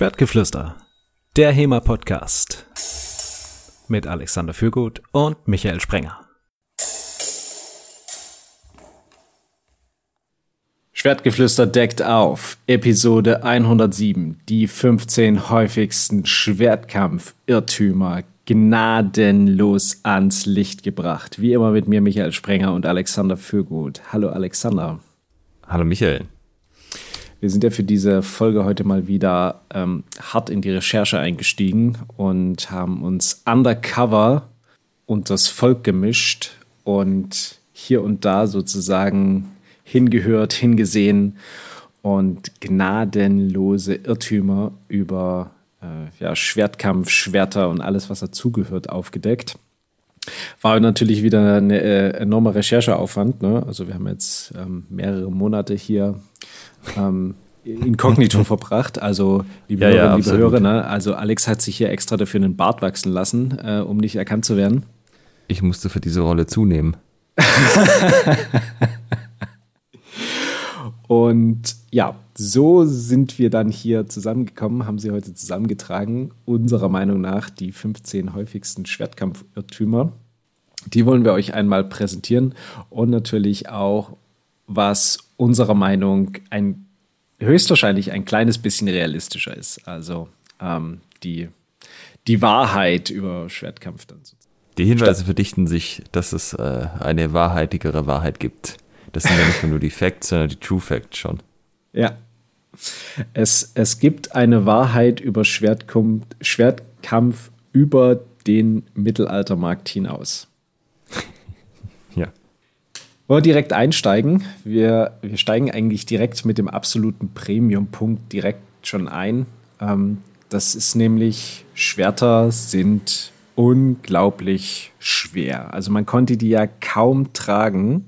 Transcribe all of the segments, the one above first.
Schwertgeflüster, der HEMA-Podcast mit Alexander Fürgut und Michael Sprenger. Schwertgeflüster deckt auf, Episode 107, die 15 häufigsten Schwertkampf-Irrtümer gnadenlos ans Licht gebracht. Wie immer mit mir Michael Sprenger und Alexander Fürgut. Hallo Alexander. Hallo Michael. Wir sind ja für diese Folge heute mal wieder ähm, hart in die Recherche eingestiegen und haben uns undercover und das Volk gemischt und hier und da sozusagen hingehört, hingesehen und gnadenlose Irrtümer über äh, ja, Schwertkampf, Schwerter und alles, was dazugehört, aufgedeckt. War natürlich wieder eine äh, enorme Rechercheaufwand. Ne? Also wir haben jetzt ähm, mehrere Monate hier ähm, inkognito verbracht. Also, liebe ja, Hörerinnen, ja, liebe Hörer, ne? also Alex hat sich hier extra dafür einen Bart wachsen lassen, äh, um nicht erkannt zu werden. Ich musste für diese Rolle zunehmen. Und ja, so sind wir dann hier zusammengekommen, haben sie heute zusammengetragen. Unserer Meinung nach die 15 häufigsten Schwertkampfirrtümer. Die wollen wir euch einmal präsentieren und natürlich auch, was unserer Meinung ein höchstwahrscheinlich ein kleines bisschen realistischer ist. Also ähm, die, die Wahrheit über Schwertkampf dann. Die Hinweise verdichten sich, dass es äh, eine wahrheitigere Wahrheit gibt. Das sind ja nicht nur die Facts, sondern die True Facts schon. Ja. Es, es gibt eine Wahrheit über Schwertkampf, Schwertkampf über den Mittelaltermarkt hinaus. Wollen wir direkt einsteigen? Wir, wir steigen eigentlich direkt mit dem absoluten Premium-Punkt direkt schon ein. Ähm, das ist nämlich, Schwerter sind unglaublich schwer. Also man konnte die ja kaum tragen.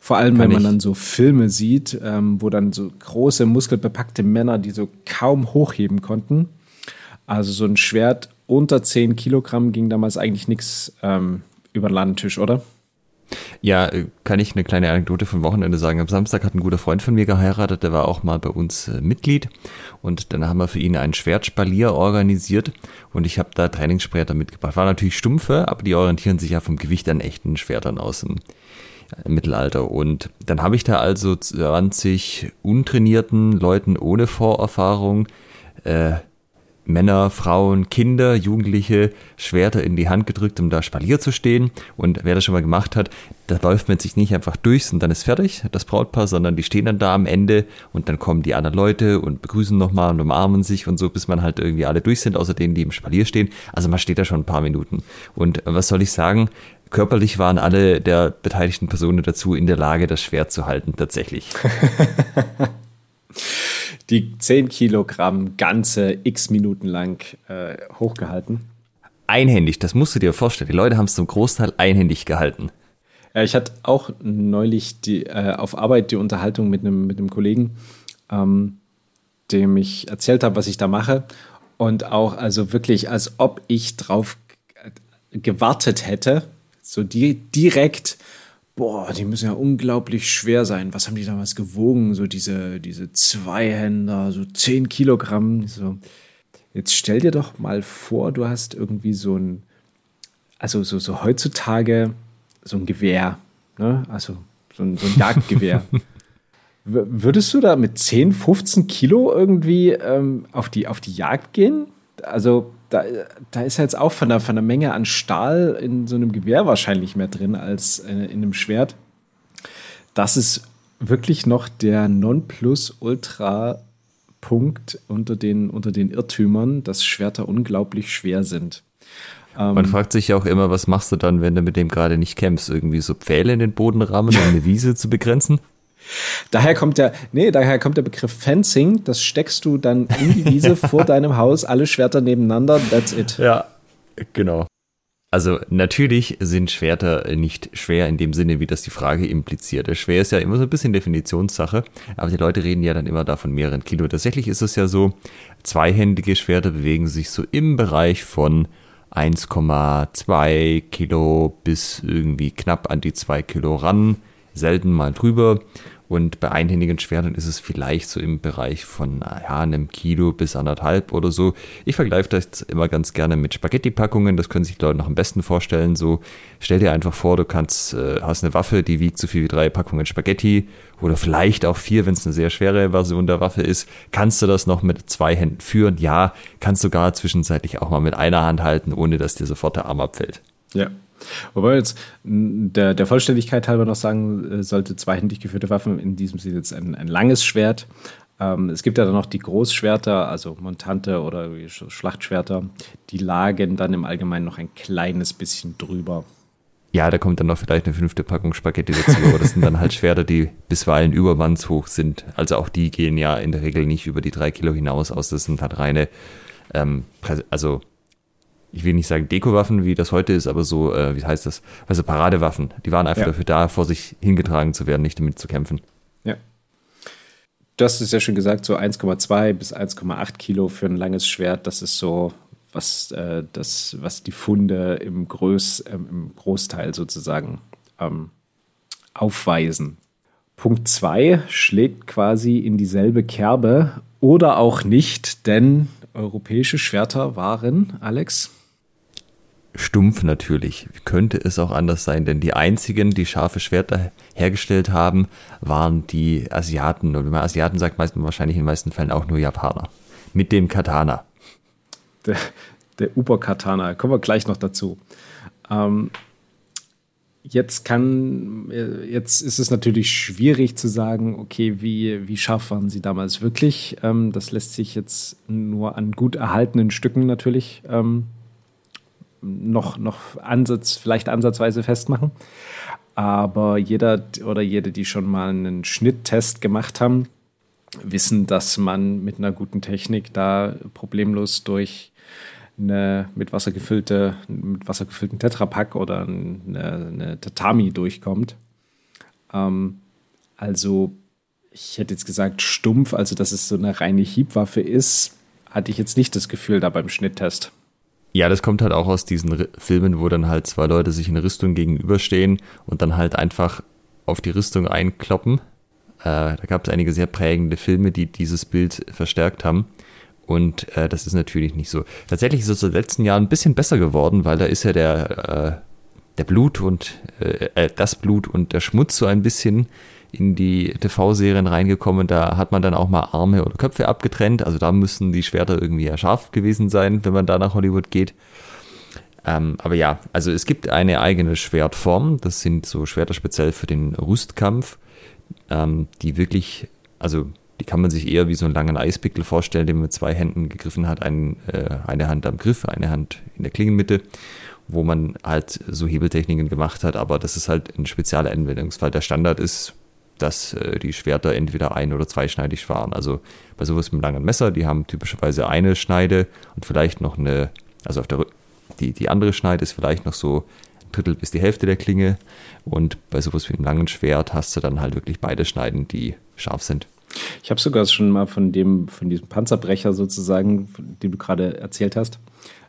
Vor allem, Kann wenn man ich. dann so Filme sieht, ähm, wo dann so große, muskelbepackte Männer, die so kaum hochheben konnten. Also so ein Schwert unter 10 Kilogramm ging damals eigentlich nichts ähm, über den Ladentisch, oder? Ja, äh, kann ich eine kleine Anekdote vom Wochenende sagen. Am Samstag hat ein guter Freund von mir geheiratet, der war auch mal bei uns äh, Mitglied und dann haben wir für ihn einen Schwertspalier organisiert und ich habe da Trainingsschwerter mitgebracht. War natürlich stumpfe, aber die orientieren sich ja vom Gewicht an echten Schwertern aus dem äh, Mittelalter. Und dann habe ich da also 20 untrainierten Leuten ohne Vorerfahrung äh, Männer, Frauen, Kinder, Jugendliche Schwerter in die Hand gedrückt, um da Spalier zu stehen. Und wer das schon mal gemacht hat, da läuft man sich nicht einfach durch und dann ist fertig, das Brautpaar, sondern die stehen dann da am Ende und dann kommen die anderen Leute und begrüßen nochmal und umarmen sich und so, bis man halt irgendwie alle durch sind, außer denen, die im Spalier stehen. Also man steht da schon ein paar Minuten. Und was soll ich sagen? Körperlich waren alle der beteiligten Personen dazu in der Lage, das Schwert zu halten, tatsächlich. die 10 Kilogramm ganze x Minuten lang äh, hochgehalten. Einhändig, das musst du dir vorstellen. Die Leute haben es zum Großteil einhändig gehalten. Ja, ich hatte auch neulich die, äh, auf Arbeit die Unterhaltung mit einem mit Kollegen, ähm, dem ich erzählt habe, was ich da mache. Und auch, also wirklich, als ob ich drauf gewartet hätte, so die, direkt boah, die müssen ja unglaublich schwer sein. Was haben die damals gewogen? So diese, diese Zweihänder, so 10 Kilogramm. So. Jetzt stell dir doch mal vor, du hast irgendwie so ein, also so, so heutzutage so ein Gewehr, ne? also so ein, so ein Jagdgewehr. Würdest du da mit 10, 15 Kilo irgendwie ähm, auf, die, auf die Jagd gehen? Also da, da ist jetzt auch von der, von der Menge an Stahl in so einem Gewehr wahrscheinlich mehr drin als in, in einem Schwert. Das ist wirklich noch der Nonplusultra-Punkt unter den, unter den Irrtümern, dass Schwerter unglaublich schwer sind. Man ähm, fragt sich ja auch immer, was machst du dann, wenn du mit dem gerade nicht kämpfst? Irgendwie so Pfähle in den Boden rammen, um eine Wiese zu begrenzen? Daher kommt der, nee, daher kommt der Begriff Fencing. Das steckst du dann in die Wiese vor deinem Haus, alle Schwerter nebeneinander, that's it. Ja, genau. Also natürlich sind Schwerter nicht schwer in dem Sinne, wie das die Frage impliziert. Schwer ist ja immer so ein bisschen Definitionssache, aber die Leute reden ja dann immer da von mehreren Kilo. Tatsächlich ist es ja so, zweihändige Schwerter bewegen sich so im Bereich von 1,2 Kilo bis irgendwie knapp an die 2 Kilo ran, selten mal drüber. Und bei einhändigen Schwertern ist es vielleicht so im Bereich von ja, einem Kilo bis anderthalb oder so. Ich vergleiche das immer ganz gerne mit Spaghetti-Packungen. Das können sich die Leute noch am besten vorstellen. So, stell dir einfach vor, du kannst, äh, hast eine Waffe, die wiegt so viel wie drei Packungen Spaghetti oder vielleicht auch vier, wenn es eine sehr schwere Version der Waffe ist. Kannst du das noch mit zwei Händen führen? Ja, kannst du gar zwischenzeitlich auch mal mit einer Hand halten, ohne dass dir sofort der Arm abfällt. Ja, Wobei jetzt der, der Vollständigkeit halber noch sagen äh, sollte, zweihändig geführte Waffen, in diesem Sinne jetzt ein, ein langes Schwert. Ähm, es gibt ja dann noch die Großschwerter, also Montante oder Schlachtschwerter, die lagen dann im Allgemeinen noch ein kleines bisschen drüber. Ja, da kommt dann noch vielleicht eine fünfte Packung Spaghetti dazu, aber das sind dann halt Schwerter, die bisweilen übermannshoch sind. Also auch die gehen ja in der Regel nicht über die drei Kilo hinaus aus. Das sind halt reine, ähm, also ich will nicht sagen Dekowaffen, wie das heute ist, aber so, äh, wie heißt das? Also Paradewaffen. Die waren einfach ja. dafür da, vor sich hingetragen zu werden, nicht damit zu kämpfen. Ja. Du hast es ja schon gesagt, so 1,2 bis 1,8 Kilo für ein langes Schwert, das ist so, was, äh, das, was die Funde im, Groß, äh, im Großteil sozusagen ähm, aufweisen. Punkt 2 schlägt quasi in dieselbe Kerbe oder auch nicht, denn europäische Schwerter waren, Alex, stumpf natürlich. Könnte es auch anders sein, denn die einzigen, die scharfe Schwerter hergestellt haben, waren die Asiaten. Und wenn man Asiaten sagt, meist man wahrscheinlich in den meisten Fällen auch nur Japaner. Mit dem Katana. Der, der Uber-Katana, kommen wir gleich noch dazu. Ähm, jetzt kann, jetzt ist es natürlich schwierig zu sagen, okay, wie, wie scharf waren sie damals wirklich? Ähm, das lässt sich jetzt nur an gut erhaltenen Stücken natürlich ähm, noch, noch Ansatz, vielleicht ansatzweise festmachen. Aber jeder oder jede, die schon mal einen Schnitttest gemacht haben, wissen, dass man mit einer guten Technik da problemlos durch eine mit Wasser gefüllte, mit Wasser gefüllten Tetrapack oder eine, eine Tatami durchkommt. Ähm, also ich hätte jetzt gesagt stumpf, also dass es so eine reine Hiebwaffe ist, hatte ich jetzt nicht das Gefühl da beim Schnitttest. Ja, das kommt halt auch aus diesen R Filmen, wo dann halt zwei Leute sich in eine Rüstung gegenüberstehen und dann halt einfach auf die Rüstung einkloppen. Äh, da gab es einige sehr prägende Filme, die dieses Bild verstärkt haben. Und äh, das ist natürlich nicht so. Tatsächlich ist es in den letzten Jahren ein bisschen besser geworden, weil da ist ja der, äh, der Blut und äh, äh, das Blut und der Schmutz so ein bisschen in die TV-Serien reingekommen. Da hat man dann auch mal Arme oder Köpfe abgetrennt. Also da müssen die Schwerter irgendwie ja scharf gewesen sein, wenn man da nach Hollywood geht. Ähm, aber ja, also es gibt eine eigene Schwertform. Das sind so Schwerter speziell für den Rüstkampf, ähm, die wirklich, also die kann man sich eher wie so einen langen Eispickel vorstellen, den man mit zwei Händen gegriffen hat. Ein, äh, eine Hand am Griff, eine Hand in der Klingenmitte wo man halt so Hebeltechniken gemacht hat, aber das ist halt ein spezieller Anwendungsfall. Der Standard ist dass äh, die Schwerter entweder ein- oder zweischneidig waren. Also bei sowas mit einem langen Messer, die haben typischerweise eine Schneide und vielleicht noch eine, also auf der die, die andere Schneide ist vielleicht noch so ein Drittel bis die Hälfte der Klinge. Und bei sowas wie einem langen Schwert hast du dann halt wirklich beide Schneiden, die scharf sind. Ich habe sogar schon mal von dem, von diesem Panzerbrecher sozusagen, den du gerade erzählt hast,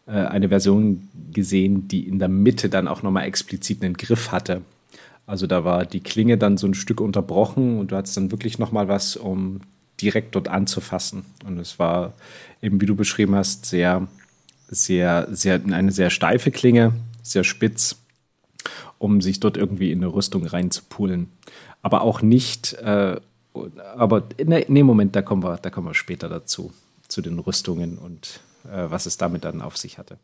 äh, eine Version gesehen, die in der Mitte dann auch nochmal explizit einen Griff hatte. Also da war die Klinge dann so ein Stück unterbrochen und du hattest dann wirklich noch mal was, um direkt dort anzufassen. Und es war eben, wie du beschrieben hast, sehr, sehr, sehr eine sehr steife Klinge, sehr spitz, um sich dort irgendwie in eine Rüstung reinzupulen. Aber auch nicht, äh, aber in dem Moment, da kommen wir, da kommen wir später dazu, zu den Rüstungen und äh, was es damit dann auf sich hatte.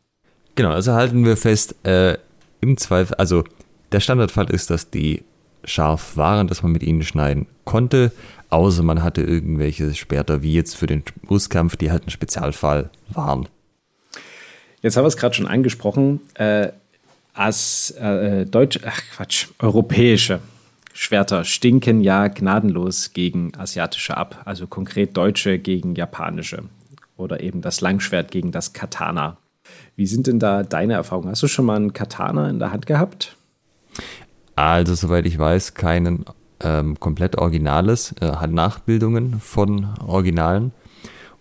Genau, also halten wir fest, äh, im Zweifel, also der Standardfall ist, dass die scharf waren, dass man mit ihnen schneiden konnte, außer man hatte irgendwelche Sperrter, wie jetzt für den Brustkampf, die halt ein Spezialfall waren. Jetzt haben wir es gerade schon angesprochen. Äh, als äh, deutsche, ach Quatsch, europäische Schwerter stinken ja gnadenlos gegen asiatische ab, also konkret deutsche gegen japanische oder eben das Langschwert gegen das Katana. Wie sind denn da deine Erfahrungen? Hast du schon mal einen Katana in der Hand gehabt? Also, soweit ich weiß, keinen ähm, komplett Originales, äh, hat Nachbildungen von Originalen.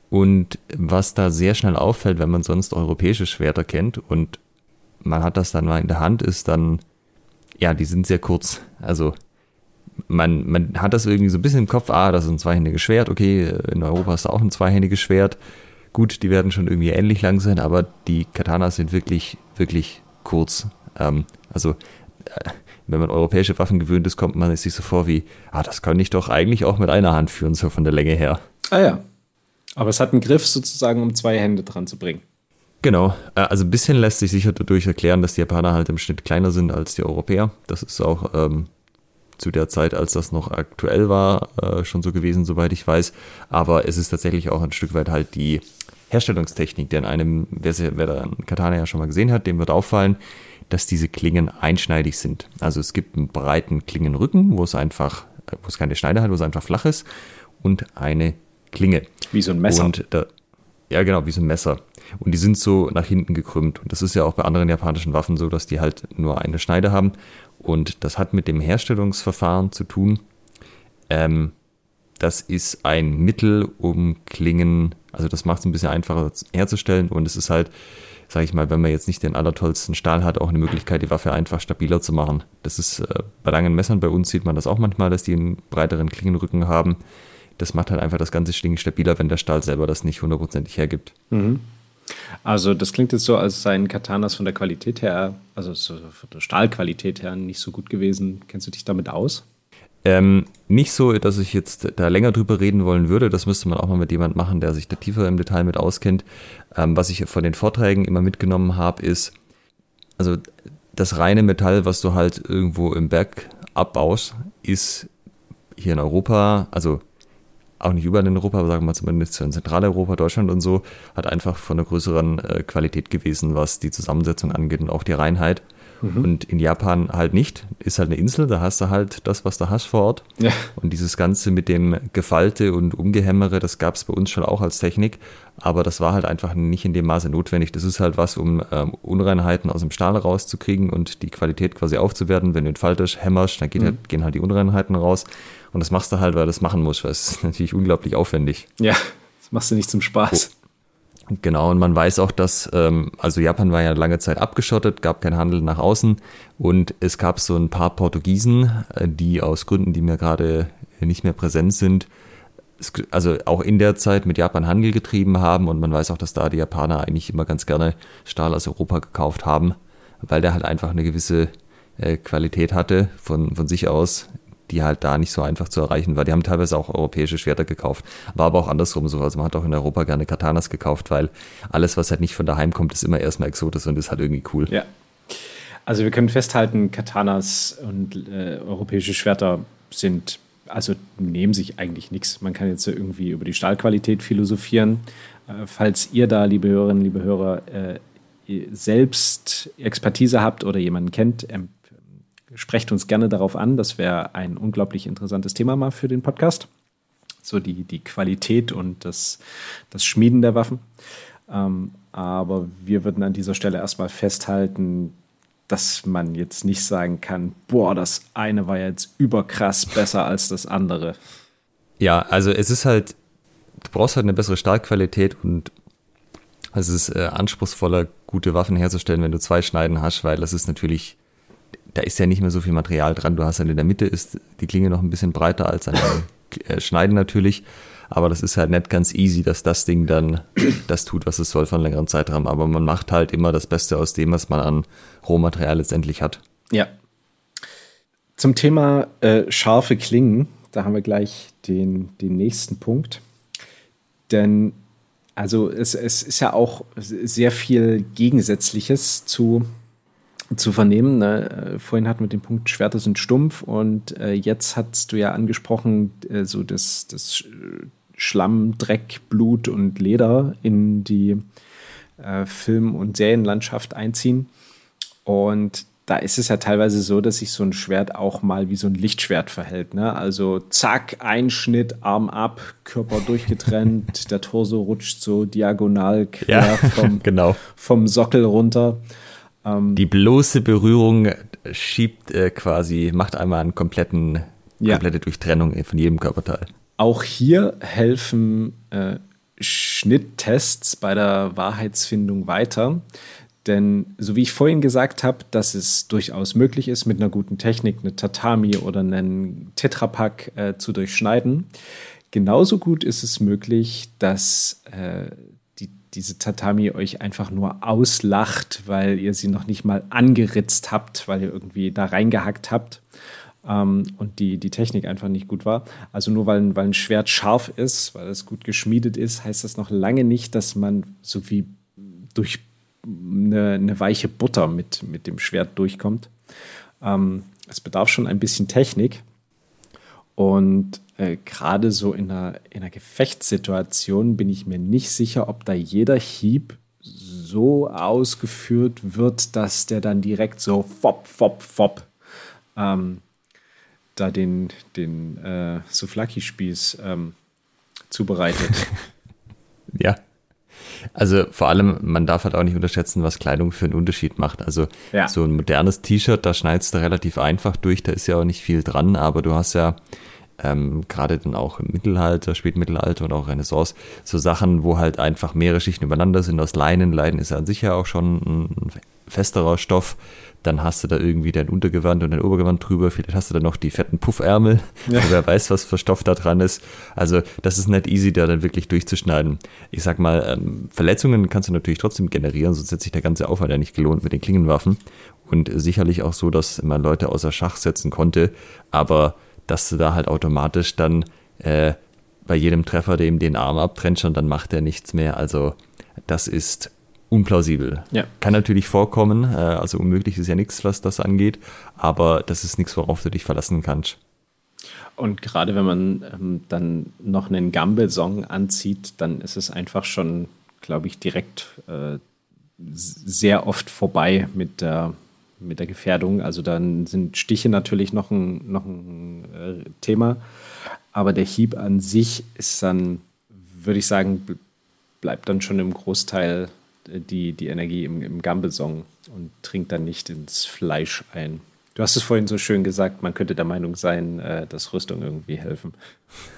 Und was da sehr schnell auffällt, wenn man sonst europäische Schwerter kennt und man hat das dann mal in der Hand, ist dann, ja, die sind sehr kurz. Also man, man hat das irgendwie so ein bisschen im Kopf, ah, das ist ein zweihändiges Schwert, okay, in Europa ist da auch ein zweihändiges Schwert. Gut, die werden schon irgendwie ähnlich lang sein, aber die Katanas sind wirklich, wirklich kurz. Ähm, also, wenn man europäische Waffen gewöhnt ist, kommt man sich so vor wie, ah, das kann ich doch eigentlich auch mit einer Hand führen, so von der Länge her. Ah ja. Aber es hat einen Griff sozusagen, um zwei Hände dran zu bringen. Genau, äh, also ein bisschen lässt sich sicher dadurch erklären, dass die Japaner halt im Schnitt kleiner sind als die Europäer. Das ist auch ähm, zu der Zeit, als das noch aktuell war, äh, schon so gewesen, soweit ich weiß. Aber es ist tatsächlich auch ein Stück weit halt die Herstellungstechnik, denn einem, wer, wer da einen Katana ja schon mal gesehen hat, dem wird auffallen, dass diese Klingen einschneidig sind. Also es gibt einen breiten Klingenrücken, wo es einfach, wo es keine Schneide hat, wo es einfach flach ist und eine Klinge. Wie so ein Messer. Da, ja, genau, wie so ein Messer. Und die sind so nach hinten gekrümmt. Und das ist ja auch bei anderen japanischen Waffen so, dass die halt nur eine Schneide haben. Und das hat mit dem Herstellungsverfahren zu tun. Ähm, das ist ein Mittel, um Klingen, also das macht es ein bisschen einfacher herzustellen. Und es ist halt, sage ich mal, wenn man jetzt nicht den allertollsten Stahl hat, auch eine Möglichkeit, die Waffe einfach stabiler zu machen. Das ist äh, bei langen Messern bei uns sieht man das auch manchmal, dass die einen breiteren Klingenrücken haben. Das macht halt einfach das ganze Ding stabiler, wenn der Stahl selber das nicht hundertprozentig hergibt. Mhm. Also das klingt jetzt so, als seien Katanas von der Qualität her, also von der Stahlqualität her nicht so gut gewesen. Kennst du dich damit aus? Ähm, nicht so, dass ich jetzt da länger drüber reden wollen würde. Das müsste man auch mal mit jemand machen, der sich da tiefer im Detail mit auskennt. Ähm, was ich von den Vorträgen immer mitgenommen habe, ist, also das reine Metall, was du halt irgendwo im Berg abbaust, ist hier in Europa, also auch nicht überall in Europa, aber sagen wir mal zumindest in Zentraleuropa, Deutschland und so, hat einfach von einer größeren äh, Qualität gewesen, was die Zusammensetzung angeht und auch die Reinheit. Mhm. Und in Japan halt nicht. Ist halt eine Insel, da hast du halt das, was du hast vor Ort. Ja. Und dieses Ganze mit dem Gefalte und Umgehämmere, das gab es bei uns schon auch als Technik. Aber das war halt einfach nicht in dem Maße notwendig. Das ist halt was, um ähm, Unreinheiten aus dem Stahl rauszukriegen und die Qualität quasi aufzuwerten. Wenn du ihn faltest, hämmerst, dann mhm. halt, gehen halt die Unreinheiten raus. Und das machst du halt, weil du das machen musst, weil es ist natürlich unglaublich aufwendig. Ja, das machst du nicht zum Spaß. Genau, und man weiß auch, dass, ähm, also Japan war ja lange Zeit abgeschottet, gab keinen Handel nach außen. Und es gab so ein paar Portugiesen, äh, die aus Gründen, die mir gerade nicht mehr präsent sind, also auch in der Zeit mit Japan Handel getrieben haben. Und man weiß auch, dass da die Japaner eigentlich immer ganz gerne Stahl aus Europa gekauft haben, weil der halt einfach eine gewisse äh, Qualität hatte von, von sich aus, die halt da nicht so einfach zu erreichen war. Die haben teilweise auch europäische Schwerter gekauft. War aber auch andersrum so. Also man hat auch in Europa gerne Katanas gekauft, weil alles, was halt nicht von daheim kommt, ist immer erstmal Exotisch und ist halt irgendwie cool. Ja. Also wir können festhalten, Katanas und äh, europäische Schwerter sind, also nehmen sich eigentlich nichts. Man kann jetzt irgendwie über die Stahlqualität philosophieren. Äh, falls ihr da, liebe Hörerinnen, liebe Hörer, äh, selbst Expertise habt oder jemanden kennt, sprecht uns gerne darauf an. Das wäre ein unglaublich interessantes Thema mal für den Podcast. So die, die Qualität und das, das Schmieden der Waffen. Ähm, aber wir würden an dieser Stelle erstmal festhalten, dass man jetzt nicht sagen kann, boah, das eine war jetzt überkrass besser als das andere. Ja, also es ist halt, du brauchst halt eine bessere Stahlqualität und es ist äh, anspruchsvoller, gute Waffen herzustellen, wenn du zwei Schneiden hast, weil das ist natürlich da ist ja nicht mehr so viel Material dran. Du hast dann in der Mitte ist die Klinge noch ein bisschen breiter als an äh, Schneiden natürlich. Aber das ist halt nicht ganz easy, dass das Ding dann das tut, was es soll von längerem Zeitraum. Aber man macht halt immer das Beste aus dem, was man an Rohmaterial letztendlich hat. Ja. Zum Thema äh, scharfe Klingen, da haben wir gleich den, den nächsten Punkt. Denn also es, es ist ja auch sehr viel Gegensätzliches zu zu vernehmen. Ne? Äh, vorhin hatten wir den Punkt, Schwerter sind stumpf und äh, jetzt hast du ja angesprochen, äh, so das, das Schlamm, Dreck, Blut und Leder in die äh, Film- und Serienlandschaft einziehen. Und da ist es ja teilweise so, dass sich so ein Schwert auch mal wie so ein Lichtschwert verhält. Ne? Also zack, Einschnitt, Arm ab, Körper durchgetrennt, der Torso rutscht so diagonal quer ja, vom, genau. vom Sockel runter. Ähm, die bloße Berührung schiebt äh, quasi, macht einmal einen kompletten, ja. komplette Durchtrennung von jedem Körperteil. Auch hier helfen äh, Schnitttests bei der Wahrheitsfindung weiter. Denn so wie ich vorhin gesagt habe, dass es durchaus möglich ist, mit einer guten Technik eine Tatami oder einen Tetrapack äh, zu durchschneiden, genauso gut ist es möglich, dass äh, diese Tatami euch einfach nur auslacht, weil ihr sie noch nicht mal angeritzt habt, weil ihr irgendwie da reingehackt habt ähm, und die, die Technik einfach nicht gut war. Also nur weil, weil ein Schwert scharf ist, weil es gut geschmiedet ist, heißt das noch lange nicht, dass man so wie durch eine, eine weiche Butter mit, mit dem Schwert durchkommt. Ähm, es bedarf schon ein bisschen Technik. Und äh, gerade so in einer, in einer Gefechtssituation bin ich mir nicht sicher, ob da jeder Hieb so ausgeführt wird, dass der dann direkt so fop, fop, fop ähm, da den, den äh, Souflaki-Spieß ähm, zubereitet. ja. Also vor allem, man darf halt auch nicht unterschätzen, was Kleidung für einen Unterschied macht. Also ja. so ein modernes T-Shirt, da schneidest du relativ einfach durch, da ist ja auch nicht viel dran, aber du hast ja ähm, gerade dann auch im Mittelalter, Spätmittelalter und auch Renaissance, so Sachen, wo halt einfach mehrere Schichten übereinander sind aus Leinen. Leinen ist ja an sich ja auch schon ein festerer Stoff dann hast du da irgendwie dein Untergewand und dein Obergewand drüber, vielleicht hast du da noch die fetten Puffärmel, ja. wer weiß, was für Stoff da dran ist. Also das ist nicht easy, da dann wirklich durchzuschneiden. Ich sag mal, ähm, Verletzungen kannst du natürlich trotzdem generieren, sonst hätte sich der ganze Aufwand ja nicht gelohnt mit den Klingenwaffen. Und sicherlich auch so, dass man Leute außer Schach setzen konnte, aber dass du da halt automatisch dann äh, bei jedem Treffer dem den Arm abtrennt und dann macht er nichts mehr. Also das ist unplausibel. Ja. Kann natürlich vorkommen, äh, also unmöglich ist ja nichts, was das angeht, aber das ist nichts, worauf du dich verlassen kannst. Und gerade wenn man ähm, dann noch einen Gamble-Song anzieht, dann ist es einfach schon, glaube ich, direkt äh, sehr oft vorbei mit der, mit der Gefährdung. Also dann sind Stiche natürlich noch ein, noch ein äh, Thema, aber der Hieb an sich ist dann, würde ich sagen, bleibt dann schon im Großteil die, die Energie im, im Gambelsong und trinkt dann nicht ins Fleisch ein. Du hast es vorhin so schön gesagt, man könnte der Meinung sein, äh, dass Rüstung irgendwie helfen.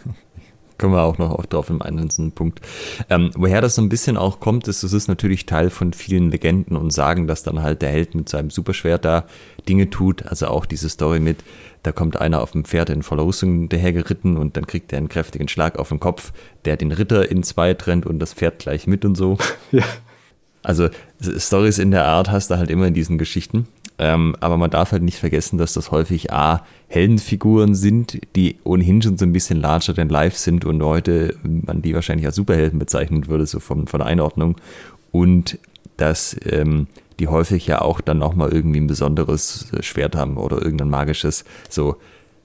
Kommen wir auch noch auf drauf im einzelnen Punkt. Ähm, woher das so ein bisschen auch kommt, ist, es ist natürlich Teil von vielen Legenden und Sagen, dass dann halt der Held mit seinem Superschwert da Dinge tut. Also auch diese Story mit, da kommt einer auf dem Pferd in voller Rüstung dahergeritten und dann kriegt er einen kräftigen Schlag auf den Kopf, der den Ritter in zwei trennt und das Pferd gleich mit und so. ja. Also Stories in der Art hast du halt immer in diesen Geschichten. Ähm, aber man darf halt nicht vergessen, dass das häufig A, Heldenfiguren sind, die ohnehin schon so ein bisschen larger than life sind und heute man die wahrscheinlich als Superhelden bezeichnen würde, so von, von der Einordnung. Und dass ähm, die häufig ja auch dann nochmal irgendwie ein besonderes Schwert haben oder irgendein magisches, so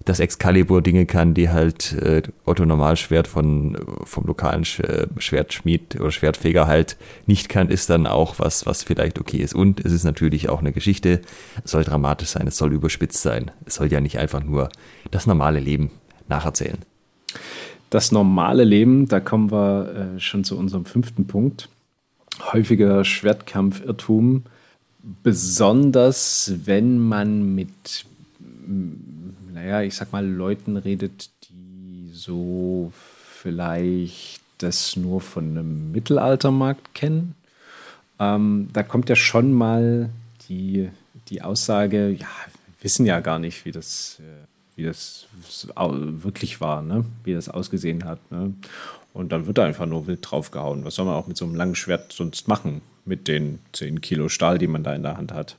dass Excalibur Dinge kann, die halt äh, Otto Normalschwert von, vom lokalen Sch äh, Schwertschmied oder Schwertfeger halt nicht kann, ist dann auch was, was vielleicht okay ist. Und es ist natürlich auch eine Geschichte, es soll dramatisch sein, es soll überspitzt sein. Es soll ja nicht einfach nur das normale Leben nacherzählen. Das normale Leben, da kommen wir äh, schon zu unserem fünften Punkt. Häufiger Schwertkampfirrtum, besonders wenn man mit naja, ich sag mal, Leuten redet, die so vielleicht das nur von einem Mittelaltermarkt kennen. Ähm, da kommt ja schon mal die, die Aussage, ja, wissen ja gar nicht, wie das, äh, wie das wirklich war, ne? wie das ausgesehen hat. Ne? Und dann wird da einfach nur wild draufgehauen. Was soll man auch mit so einem langen Schwert sonst machen? Mit den 10 Kilo Stahl, die man da in der Hand hat.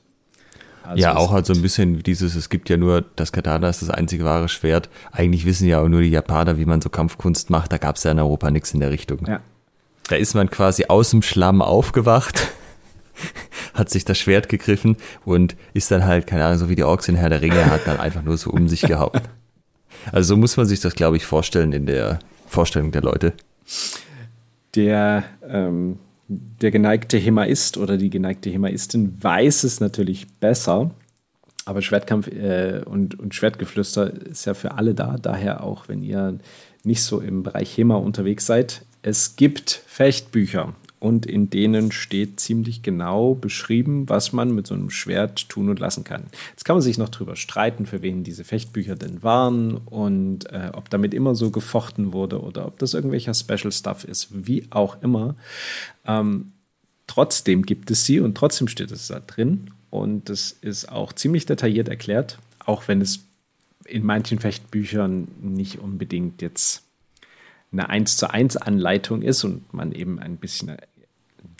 Also ja, auch halt so ein bisschen dieses, es gibt ja nur, das Katana ist das einzige wahre Schwert. Eigentlich wissen ja auch nur die Japaner, wie man so Kampfkunst macht. Da gab es ja in Europa nichts in der Richtung. Ja. Da ist man quasi aus dem Schlamm aufgewacht, hat sich das Schwert gegriffen und ist dann halt, keine Ahnung, so wie die Orks in Herr der Ringe, hat dann einfach nur so um sich gehauen. Also so muss man sich das, glaube ich, vorstellen in der Vorstellung der Leute. Der ähm, der geneigte Hemaist oder die geneigte Hemaistin weiß es natürlich besser. Aber Schwertkampf äh, und, und Schwertgeflüster ist ja für alle da. Daher auch, wenn ihr nicht so im Bereich Hema unterwegs seid. Es gibt Fechtbücher und in denen steht ziemlich genau beschrieben, was man mit so einem Schwert tun und lassen kann. Jetzt kann man sich noch darüber streiten, für wen diese Fechtbücher denn waren und äh, ob damit immer so gefochten wurde oder ob das irgendwelcher Special Stuff ist, wie auch immer. Ähm, trotzdem gibt es sie und trotzdem steht es da drin. Und das ist auch ziemlich detailliert erklärt, auch wenn es in manchen Fechtbüchern nicht unbedingt jetzt eine 1 zu 1 Anleitung ist und man eben ein bisschen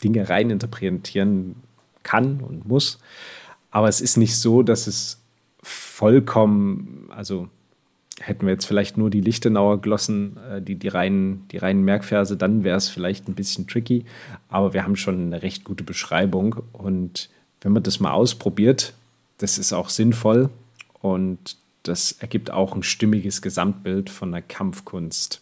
Dinge reininterpretieren kann und muss. Aber es ist nicht so, dass es vollkommen, also hätten wir jetzt vielleicht nur die Lichtenauer Glossen, äh, die, die, reinen, die reinen Merkverse, dann wäre es vielleicht ein bisschen tricky. Aber wir haben schon eine recht gute Beschreibung. Und wenn man das mal ausprobiert, das ist auch sinnvoll. Und das ergibt auch ein stimmiges Gesamtbild von der Kampfkunst.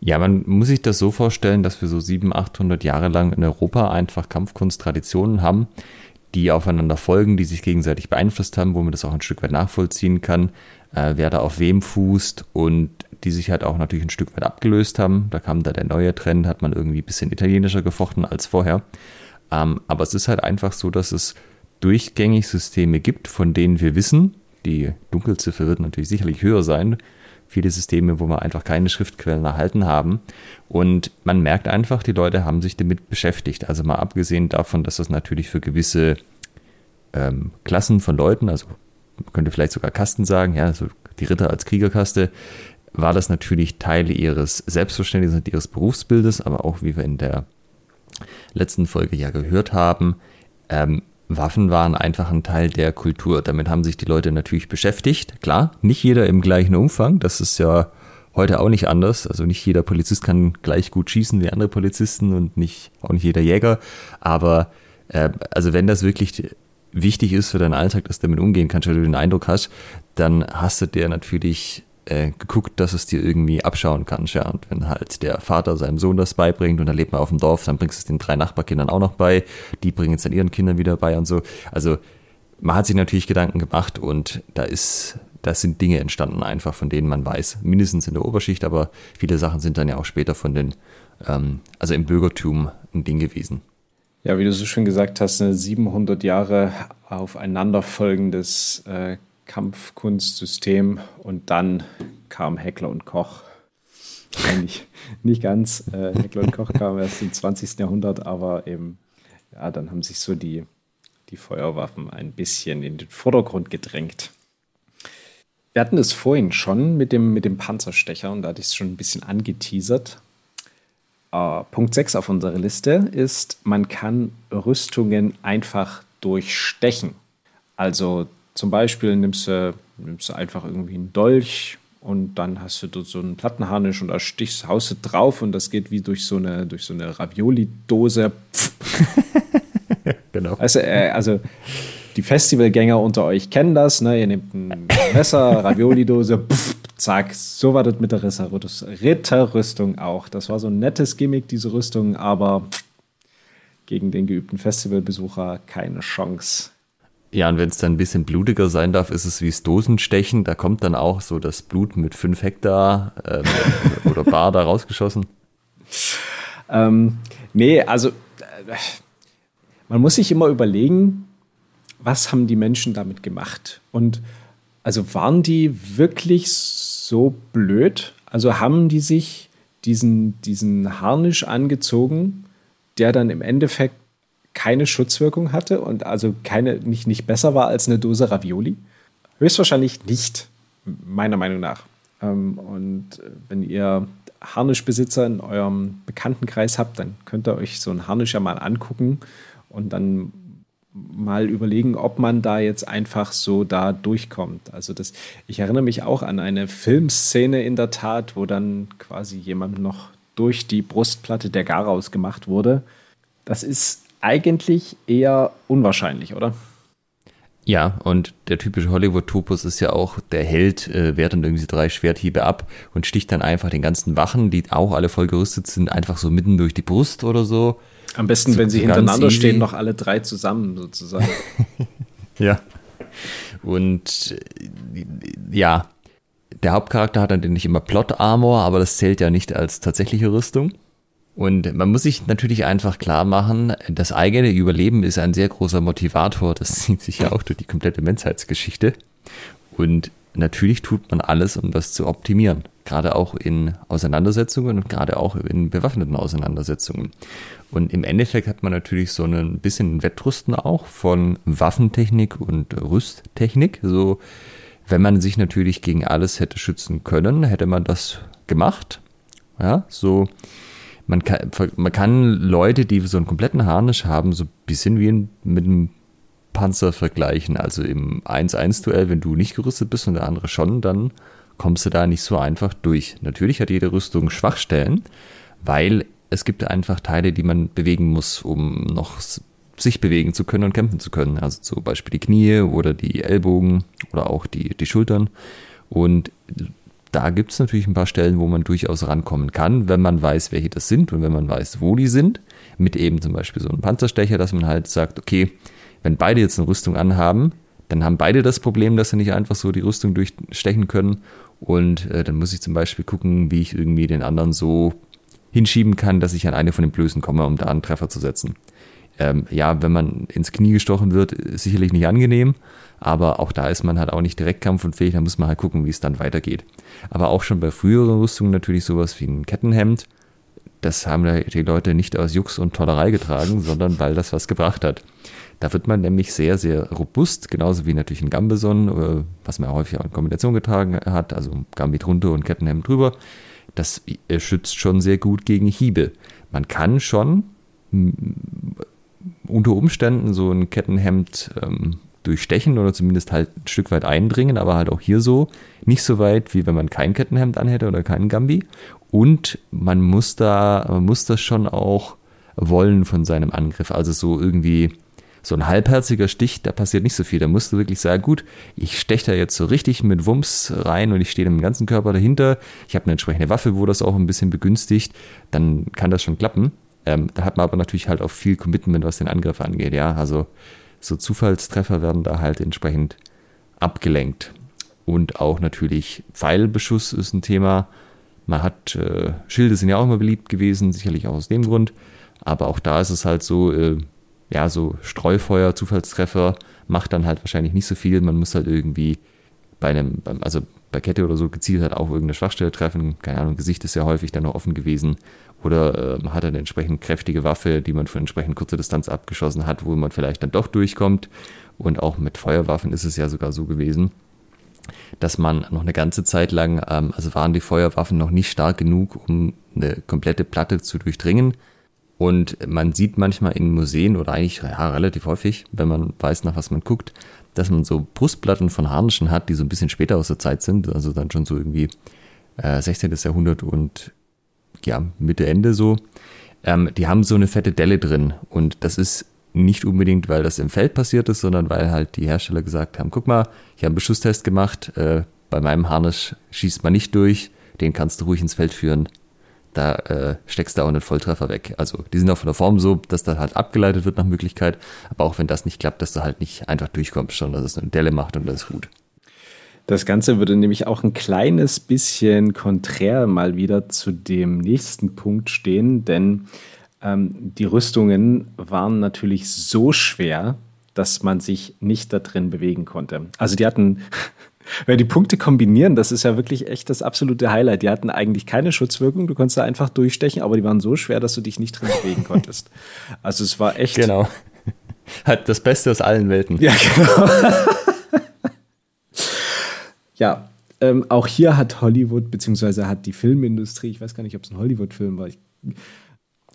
Ja, man muss sich das so vorstellen, dass wir so 700, 800 Jahre lang in Europa einfach Kampfkunsttraditionen haben, die aufeinander folgen, die sich gegenseitig beeinflusst haben, wo man das auch ein Stück weit nachvollziehen kann, äh, wer da auf wem fußt und die sich halt auch natürlich ein Stück weit abgelöst haben. Da kam da der neue Trend, hat man irgendwie ein bisschen italienischer gefochten als vorher. Ähm, aber es ist halt einfach so, dass es durchgängig Systeme gibt, von denen wir wissen, die Dunkelziffer wird natürlich sicherlich höher sein, viele Systeme, wo wir einfach keine Schriftquellen erhalten haben. Und man merkt einfach, die Leute haben sich damit beschäftigt. Also mal abgesehen davon, dass das natürlich für gewisse ähm, Klassen von Leuten, also man könnte vielleicht sogar Kasten sagen, ja, also die Ritter als Kriegerkaste, war das natürlich Teil ihres Selbstverständnisses und ihres Berufsbildes, aber auch wie wir in der letzten Folge ja gehört haben, ähm, Waffen waren einfach ein Teil der Kultur. Damit haben sich die Leute natürlich beschäftigt. Klar, nicht jeder im gleichen Umfang. Das ist ja heute auch nicht anders. Also nicht jeder Polizist kann gleich gut schießen wie andere Polizisten und nicht, auch nicht jeder Jäger. Aber äh, also wenn das wirklich wichtig ist für deinen Alltag, dass du damit umgehen kannst, weil du den Eindruck hast, dann hast du dir natürlich äh, geguckt, dass es dir irgendwie abschauen kannst. Ja. Und wenn halt der Vater seinem Sohn das beibringt und er lebt mal auf dem Dorf, dann bringst du es den drei Nachbarkindern auch noch bei. Die bringen es dann ihren Kindern wieder bei und so. Also man hat sich natürlich Gedanken gemacht und da ist, da sind Dinge entstanden einfach, von denen man weiß, mindestens in der Oberschicht, aber viele Sachen sind dann ja auch später von den, ähm, also im Bürgertum ein Ding gewesen. Ja, wie du so schön gesagt hast, eine 700 Jahre aufeinanderfolgendes äh, Kampfkunstsystem und dann kam Heckler und Koch. nicht, nicht ganz. Äh, Heckler und Koch kam erst im 20. Jahrhundert, aber eben, ja, dann haben sich so die, die Feuerwaffen ein bisschen in den Vordergrund gedrängt. Wir hatten es vorhin schon mit dem, mit dem Panzerstecher und da hatte ich es schon ein bisschen angeteasert. Uh, Punkt 6 auf unserer Liste ist, man kann Rüstungen einfach durchstechen. Also zum Beispiel nimmst du, nimmst du einfach irgendwie einen Dolch und dann hast du dort so einen Plattenharnisch und da stichst, haust du drauf und das geht wie durch so eine, durch so eine Ravioli-Dose. genau. Also, äh, also die Festivalgänger unter euch kennen das, ne? Ihr nehmt ein Messer, Ravioli-Dose, zack, so war das mit der Ritterrüstung auch. Das war so ein nettes Gimmick, diese Rüstung, aber gegen den geübten Festivalbesucher keine Chance. Ja, und wenn es dann ein bisschen blutiger sein darf, ist es wie das Dosenstechen. Da kommt dann auch so das Blut mit 5 Hektar ähm, oder Bar da rausgeschossen. Ähm, nee, also äh, man muss sich immer überlegen, was haben die Menschen damit gemacht? Und also waren die wirklich so blöd? Also haben die sich diesen, diesen Harnisch angezogen, der dann im Endeffekt keine Schutzwirkung hatte und also keine, nicht, nicht besser war als eine Dose Ravioli? Höchstwahrscheinlich nicht, meiner Meinung nach. Ähm, und wenn ihr Harnischbesitzer in eurem Bekanntenkreis habt, dann könnt ihr euch so einen Harnisch ja mal angucken und dann mal überlegen, ob man da jetzt einfach so da durchkommt. Also das, ich erinnere mich auch an eine Filmszene in der Tat, wo dann quasi jemand noch durch die Brustplatte der Garaus gemacht wurde. Das ist eigentlich eher unwahrscheinlich, oder? Ja, und der typische Hollywood-Topus ist ja auch, der Held äh, wehrt dann irgendwie drei Schwerthiebe ab und sticht dann einfach den ganzen Wachen, die auch alle voll gerüstet sind, einfach so mitten durch die Brust oder so. Am besten, so wenn sie hintereinander easy. stehen, noch alle drei zusammen sozusagen. ja. Und äh, ja, der Hauptcharakter hat dann nicht immer Plot-Armor, aber das zählt ja nicht als tatsächliche Rüstung. Und man muss sich natürlich einfach klar machen, das eigene Überleben ist ein sehr großer Motivator. Das zieht sich ja auch durch die komplette Menschheitsgeschichte. Und natürlich tut man alles, um das zu optimieren. gerade auch in Auseinandersetzungen und gerade auch in bewaffneten Auseinandersetzungen. Und im Endeffekt hat man natürlich so ein bisschen Wettrüsten auch von Waffentechnik und Rüsttechnik. So, wenn man sich natürlich gegen alles hätte schützen können, hätte man das gemacht. Ja, so man kann, man kann Leute, die so einen kompletten Harnisch haben, so ein bisschen wie ein, mit einem Panzer vergleichen. Also im 1-1-Duell, wenn du nicht gerüstet bist und der andere schon, dann kommst du da nicht so einfach durch. Natürlich hat jede Rüstung Schwachstellen, weil es gibt einfach Teile, die man bewegen muss, um noch sich bewegen zu können und kämpfen zu können. Also zum Beispiel die Knie oder die Ellbogen oder auch die, die Schultern. Und da gibt es natürlich ein paar Stellen, wo man durchaus rankommen kann, wenn man weiß, welche das sind und wenn man weiß, wo die sind. Mit eben zum Beispiel so einem Panzerstecher, dass man halt sagt, okay, wenn beide jetzt eine Rüstung anhaben, dann haben beide das Problem, dass sie nicht einfach so die Rüstung durchstechen können. Und äh, dann muss ich zum Beispiel gucken, wie ich irgendwie den anderen so hinschieben kann, dass ich an eine von den Blößen komme, um da einen Treffer zu setzen. Ähm, ja, wenn man ins Knie gestochen wird, sicherlich nicht angenehm, aber auch da ist man halt auch nicht direkt kampfunfähig, da muss man halt gucken, wie es dann weitergeht. Aber auch schon bei früheren Rüstungen natürlich sowas wie ein Kettenhemd, das haben die Leute nicht aus Jux und Tollerei getragen, sondern weil das was gebracht hat. Da wird man nämlich sehr, sehr robust, genauso wie natürlich ein Gambeson, äh, was man häufig auch in Kombination getragen hat, also Gambit runter und Kettenhemd drüber. Das äh, schützt schon sehr gut gegen Hiebe. Man kann schon unter Umständen so ein Kettenhemd ähm, durchstechen oder zumindest halt ein Stück weit eindringen, aber halt auch hier so nicht so weit, wie wenn man kein Kettenhemd anhätte oder keinen Gambi. Und man muss da, man muss das schon auch wollen von seinem Angriff. Also so irgendwie so ein halbherziger Stich, da passiert nicht so viel. Da musst du wirklich sagen, gut, ich steche da jetzt so richtig mit Wumms rein und ich stehe im ganzen Körper dahinter. Ich habe eine entsprechende Waffe, wo das auch ein bisschen begünstigt. Dann kann das schon klappen. Ähm, da hat man aber natürlich halt auch viel Commitment, was den Angriff angeht. Ja, also so Zufallstreffer werden da halt entsprechend abgelenkt. Und auch natürlich Pfeilbeschuss ist ein Thema. Man hat, äh, Schilde sind ja auch immer beliebt gewesen, sicherlich auch aus dem Grund. Aber auch da ist es halt so, äh, ja, so Streufeuer, Zufallstreffer macht dann halt wahrscheinlich nicht so viel. Man muss halt irgendwie bei einem, also bei Kette oder so gezielt halt auch irgendeine Schwachstelle treffen. Keine Ahnung, Gesicht ist ja häufig dann noch offen gewesen. Oder äh, hat eine entsprechend kräftige Waffe, die man für entsprechend kurze Distanz abgeschossen hat, wo man vielleicht dann doch durchkommt. Und auch mit Feuerwaffen ist es ja sogar so gewesen, dass man noch eine ganze Zeit lang, ähm, also waren die Feuerwaffen noch nicht stark genug, um eine komplette Platte zu durchdringen. Und man sieht manchmal in Museen oder eigentlich ja, relativ häufig, wenn man weiß, nach was man guckt, dass man so Brustplatten von Harnischen hat, die so ein bisschen später aus der Zeit sind, also dann schon so irgendwie äh, 16. Jahrhundert und ja, Mitte, Ende so, ähm, die haben so eine fette Delle drin. Und das ist nicht unbedingt, weil das im Feld passiert ist, sondern weil halt die Hersteller gesagt haben, guck mal, ich habe einen Beschusstest gemacht, äh, bei meinem Harnisch schießt man nicht durch, den kannst du ruhig ins Feld führen. Da äh, steckst du auch einen Volltreffer weg. Also die sind auch von der Form so, dass das halt abgeleitet wird nach Möglichkeit. Aber auch wenn das nicht klappt, dass du halt nicht einfach durchkommst, sondern dass es eine Delle macht und das ist gut. Das Ganze würde nämlich auch ein kleines bisschen konträr mal wieder zu dem nächsten Punkt stehen, denn ähm, die Rüstungen waren natürlich so schwer, dass man sich nicht da drin bewegen konnte. Also die hatten, wenn die Punkte kombinieren, das ist ja wirklich echt das absolute Highlight. Die hatten eigentlich keine Schutzwirkung, du konntest da einfach durchstechen, aber die waren so schwer, dass du dich nicht drin bewegen konntest. Also es war echt. Genau. Hat das Beste aus allen Welten. Ja, genau. Ja, ähm, auch hier hat Hollywood, beziehungsweise hat die Filmindustrie, ich weiß gar nicht, ob es ein Hollywood-Film war, ich,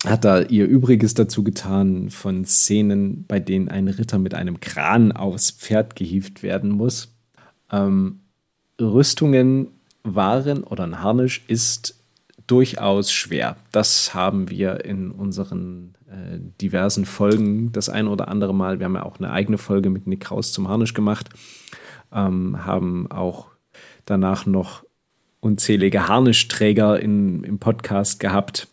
hat da ihr Übriges dazu getan von Szenen, bei denen ein Ritter mit einem Kran aufs Pferd gehievt werden muss. Ähm, Rüstungen waren oder ein Harnisch ist durchaus schwer. Das haben wir in unseren äh, diversen Folgen das ein oder andere Mal. Wir haben ja auch eine eigene Folge mit Nick Kraus zum Harnisch gemacht. Ähm, haben auch danach noch unzählige Harnischträger in, im Podcast gehabt.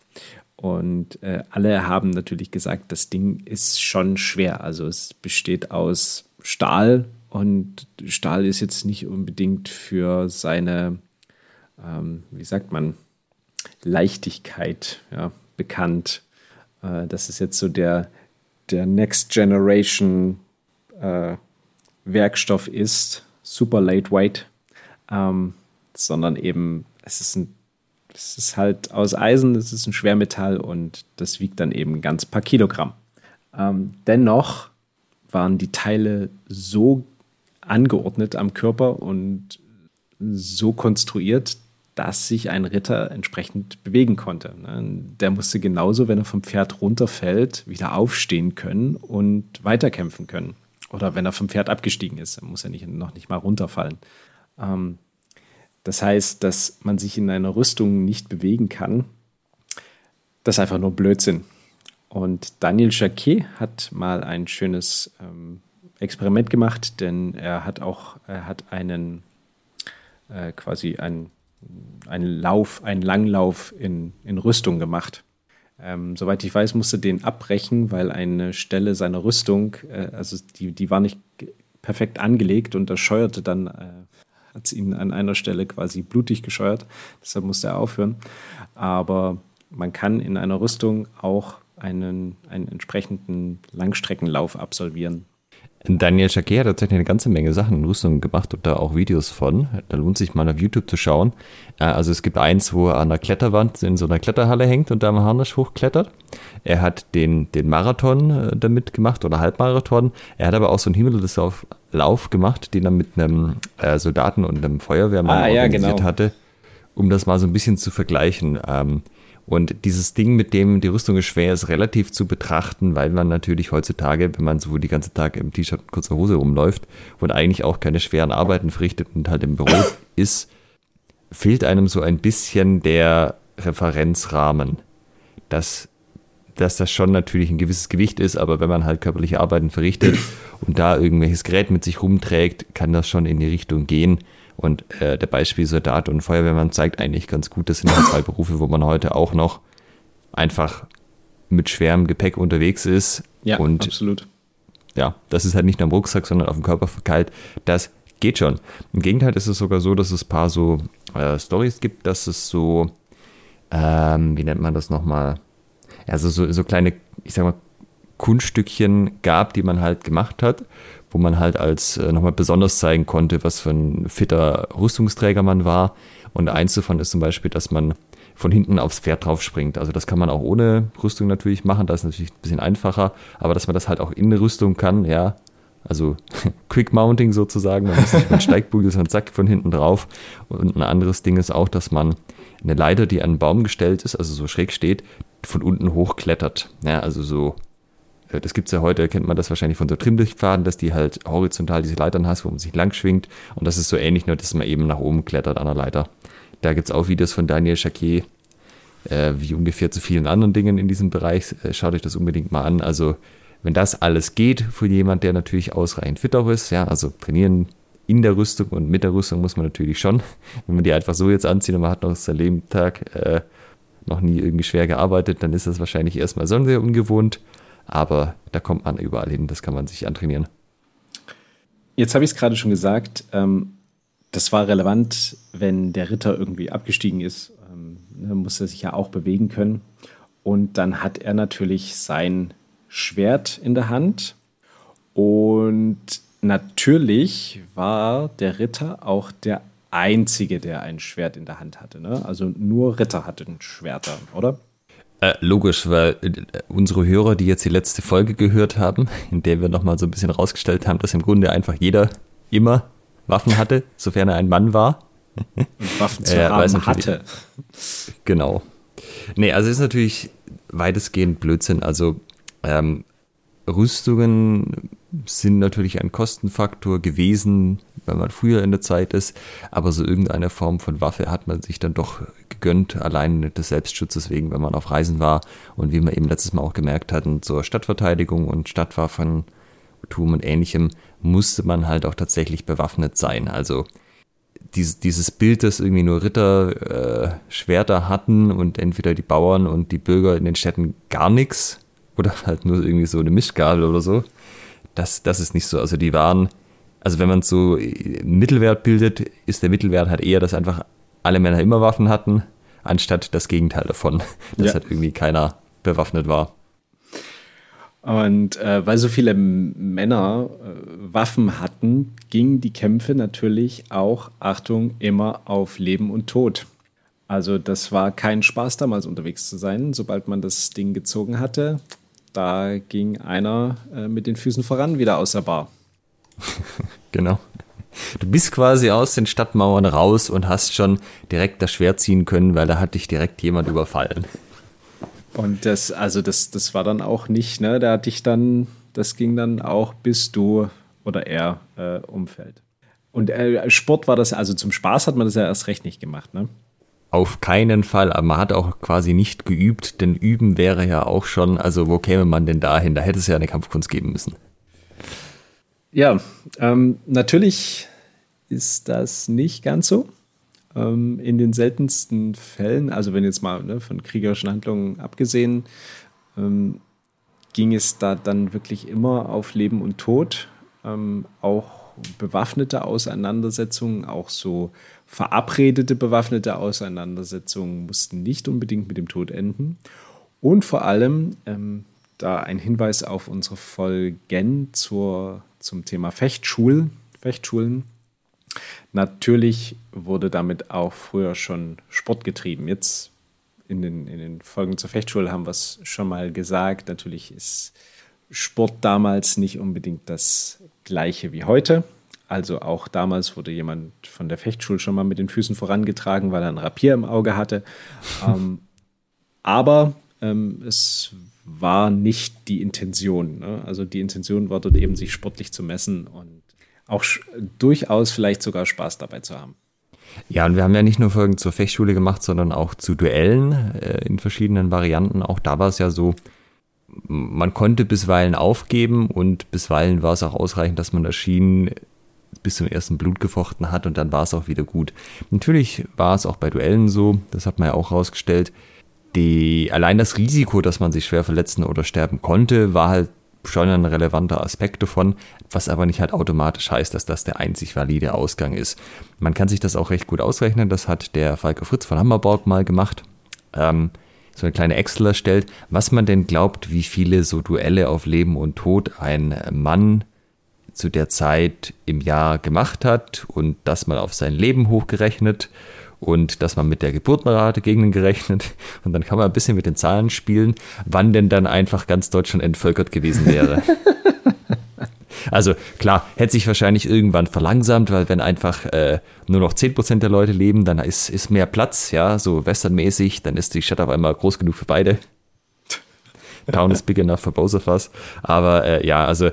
Und äh, alle haben natürlich gesagt, das Ding ist schon schwer. Also es besteht aus Stahl und Stahl ist jetzt nicht unbedingt für seine, ähm, wie sagt man, Leichtigkeit ja, bekannt. Äh, das ist jetzt so der, der Next Generation äh, Werkstoff ist. Super lightweight ähm, sondern eben es ist ein es ist halt aus Eisen, es ist ein Schwermetall und das wiegt dann eben ganz paar Kilogramm. Ähm, dennoch waren die Teile so angeordnet am Körper und so konstruiert, dass sich ein Ritter entsprechend bewegen konnte. Ne? Der musste genauso, wenn er vom Pferd runterfällt, wieder aufstehen können und weiterkämpfen können. Oder wenn er vom Pferd abgestiegen ist, dann muss er nicht, noch nicht mal runterfallen. Ähm, das heißt, dass man sich in einer Rüstung nicht bewegen kann, das ist einfach nur Blödsinn. Und Daniel Jacquet hat mal ein schönes ähm, Experiment gemacht, denn er hat auch er hat einen äh, quasi einen, einen Lauf, einen Langlauf in, in Rüstung gemacht. Ähm, soweit ich weiß, musste den abbrechen, weil eine Stelle seiner Rüstung, äh, also die, die war nicht perfekt angelegt und das scheuerte dann, äh, hat es ihn an einer Stelle quasi blutig gescheuert. Deshalb musste er aufhören. Aber man kann in einer Rüstung auch einen, einen entsprechenden Langstreckenlauf absolvieren. Daniel Jacquet hat tatsächlich eine ganze Menge Sachen in Rüstung gemacht und da auch Videos von. Da lohnt sich mal auf YouTube zu schauen. Äh, also es gibt eins, wo er an der Kletterwand in so einer Kletterhalle hängt und da am Harnisch hochklettert. Er hat den, den Marathon äh, damit gemacht oder Halbmarathon. Er hat aber auch so einen Hindernislauf Lauf gemacht, den er mit einem äh, Soldaten und einem Feuerwehrmann ah, organisiert ja, genau. hatte, um das mal so ein bisschen zu vergleichen. Ähm, und dieses Ding, mit dem die Rüstung ist schwer, ist relativ zu betrachten, weil man natürlich heutzutage, wenn man so die ganze Tag im T-Shirt und kurzer Hose rumläuft und eigentlich auch keine schweren Arbeiten verrichtet und halt im Büro ist, fehlt einem so ein bisschen der Referenzrahmen. Dass, dass das schon natürlich ein gewisses Gewicht ist, aber wenn man halt körperliche Arbeiten verrichtet und da irgendwelches Gerät mit sich rumträgt, kann das schon in die Richtung gehen. Und äh, der Beispiel Soldat und Feuerwehrmann zeigt eigentlich ganz gut, das sind halt zwei Berufe, wo man heute auch noch einfach mit schwerem Gepäck unterwegs ist. Ja, und absolut. Ja, das ist halt nicht nur am Rucksack, sondern auf dem Körper verkeilt. Das geht schon. Im Gegenteil ist es sogar so, dass es ein paar so äh, Stories gibt, dass es so, ähm, wie nennt man das nochmal? Also so, so kleine, ich sag mal, Kunststückchen gab, die man halt gemacht hat, wo man halt als äh, nochmal besonders zeigen konnte, was für ein fitter Rüstungsträger man war. Und eins davon ist zum Beispiel, dass man von hinten aufs Pferd drauf springt. Also das kann man auch ohne Rüstung natürlich machen, das ist natürlich ein bisschen einfacher, aber dass man das halt auch in Rüstung kann, ja. Also Quick Mounting sozusagen, man muss nicht mit Steigbügel, sondern zack von hinten drauf. Und ein anderes Ding ist auch, dass man eine Leiter, die an einen Baum gestellt ist, also so schräg steht, von unten hochklettert. Ja, also so das gibt es ja heute, kennt man das wahrscheinlich von so Trimmlichtpfaden, dass die halt horizontal diese Leitern hast, wo man sich lang schwingt. Und das ist so ähnlich, nur dass man eben nach oben klettert an der Leiter. Da gibt es auch Videos von Daniel Jacquet, äh, wie ungefähr zu vielen anderen Dingen in diesem Bereich. Äh, schaut euch das unbedingt mal an. Also, wenn das alles geht für jemand, der natürlich ausreichend fit auch ist, ja, also trainieren in der Rüstung und mit der Rüstung muss man natürlich schon. Wenn man die einfach so jetzt anzieht und man hat noch sein Leben Tag äh, noch nie irgendwie schwer gearbeitet, dann ist das wahrscheinlich erstmal so sehr ungewohnt aber da kommt man überall hin, das kann man sich antrainieren. Jetzt habe ich es gerade schon gesagt, ähm, das war relevant, wenn der Ritter irgendwie abgestiegen ist, ähm, muss er sich ja auch bewegen können. Und dann hat er natürlich sein Schwert in der Hand. Und natürlich war der Ritter auch der Einzige, der ein Schwert in der Hand hatte. Ne? Also nur Ritter hatten Schwerter, oder? Äh, logisch, weil äh, unsere Hörer, die jetzt die letzte Folge gehört haben, in der wir nochmal so ein bisschen rausgestellt haben, dass im Grunde einfach jeder immer Waffen hatte, sofern er ein Mann war. Und Waffen zu äh, haben hatte. Genau. Nee, also ist natürlich weitestgehend Blödsinn. Also ähm, Rüstungen sind natürlich ein Kostenfaktor gewesen, wenn man früher in der Zeit ist, aber so irgendeine Form von Waffe hat man sich dann doch gegönnt, allein des Selbstschutzes wegen, wenn man auf Reisen war und wie wir eben letztes Mal auch gemerkt hatten, zur Stadtverteidigung und Stadtwaffentum und ähnlichem musste man halt auch tatsächlich bewaffnet sein. Also dieses, dieses Bild, dass irgendwie nur Ritter äh, Schwerter hatten und entweder die Bauern und die Bürger in den Städten gar nichts oder halt nur irgendwie so eine Mischgabel oder so, das, das ist nicht so. Also die waren, also wenn man so Mittelwert bildet, ist der Mittelwert halt eher, dass einfach alle Männer immer Waffen hatten, anstatt das Gegenteil davon, dass ja. halt irgendwie keiner bewaffnet war. Und äh, weil so viele Männer äh, Waffen hatten, gingen die Kämpfe natürlich auch, Achtung, immer auf Leben und Tod. Also das war kein Spaß damals unterwegs zu sein. Sobald man das Ding gezogen hatte, da ging einer äh, mit den Füßen voran wieder aus der Bar. genau. Du bist quasi aus den Stadtmauern raus und hast schon direkt das Schwert ziehen können, weil da hat dich direkt jemand überfallen. Und das, also das, das war dann auch nicht, ne? Da hatte ich dann, das ging dann auch, bis du oder er äh, umfällt. Und äh, Sport war das, also zum Spaß hat man das ja erst recht nicht gemacht, ne? Auf keinen Fall, aber man hat auch quasi nicht geübt, denn üben wäre ja auch schon, also wo käme man denn dahin? Da hätte es ja eine Kampfkunst geben müssen. Ja, ähm, natürlich ist das nicht ganz so. Ähm, in den seltensten Fällen, also wenn jetzt mal ne, von kriegerischen Handlungen abgesehen, ähm, ging es da dann wirklich immer auf Leben und Tod. Ähm, auch bewaffnete Auseinandersetzungen, auch so verabredete bewaffnete Auseinandersetzungen mussten nicht unbedingt mit dem Tod enden. Und vor allem, ähm, da ein Hinweis auf unsere Folgen zur, zum Thema Fechtschul, Fechtschulen. Natürlich wurde damit auch früher schon Sport getrieben. Jetzt in den, in den Folgen zur Fechtschule haben wir es schon mal gesagt. Natürlich ist Sport damals nicht unbedingt das gleiche wie heute. Also auch damals wurde jemand von der Fechtschule schon mal mit den Füßen vorangetragen, weil er ein Rapier im Auge hatte. ähm, aber ähm, es war nicht die Intention. Ne? Also die Intention war dort eben, sich sportlich zu messen und auch durchaus vielleicht sogar Spaß dabei zu haben. Ja, und wir haben ja nicht nur Folgen zur Fechtschule gemacht, sondern auch zu Duellen äh, in verschiedenen Varianten. Auch da war es ja so, man konnte bisweilen aufgeben und bisweilen war es auch ausreichend, dass man erschien, bis zum ersten Blut gefochten hat und dann war es auch wieder gut. Natürlich war es auch bei Duellen so, das hat man ja auch rausgestellt. Die, allein das Risiko, dass man sich schwer verletzen oder sterben konnte, war halt schon ein relevanter Aspekt davon, was aber nicht halt automatisch heißt, dass das der einzig valide Ausgang ist. Man kann sich das auch recht gut ausrechnen, das hat der Falke Fritz von Hammerborg mal gemacht. Ähm, so eine kleine Excel erstellt, was man denn glaubt, wie viele so Duelle auf Leben und Tod ein Mann zu der Zeit im Jahr gemacht hat und das mal auf sein Leben hochgerechnet und das mal mit der Geburtenrate gegengerechnet und dann kann man ein bisschen mit den Zahlen spielen, wann denn dann einfach ganz Deutschland entvölkert gewesen wäre. Also klar, hätte sich wahrscheinlich irgendwann verlangsamt, weil wenn einfach äh, nur noch 10% der Leute leben, dann ist, ist mehr Platz, ja, so westernmäßig, dann ist die Stadt auf einmal groß genug für beide. Town is big enough for both of us. Aber äh, ja, also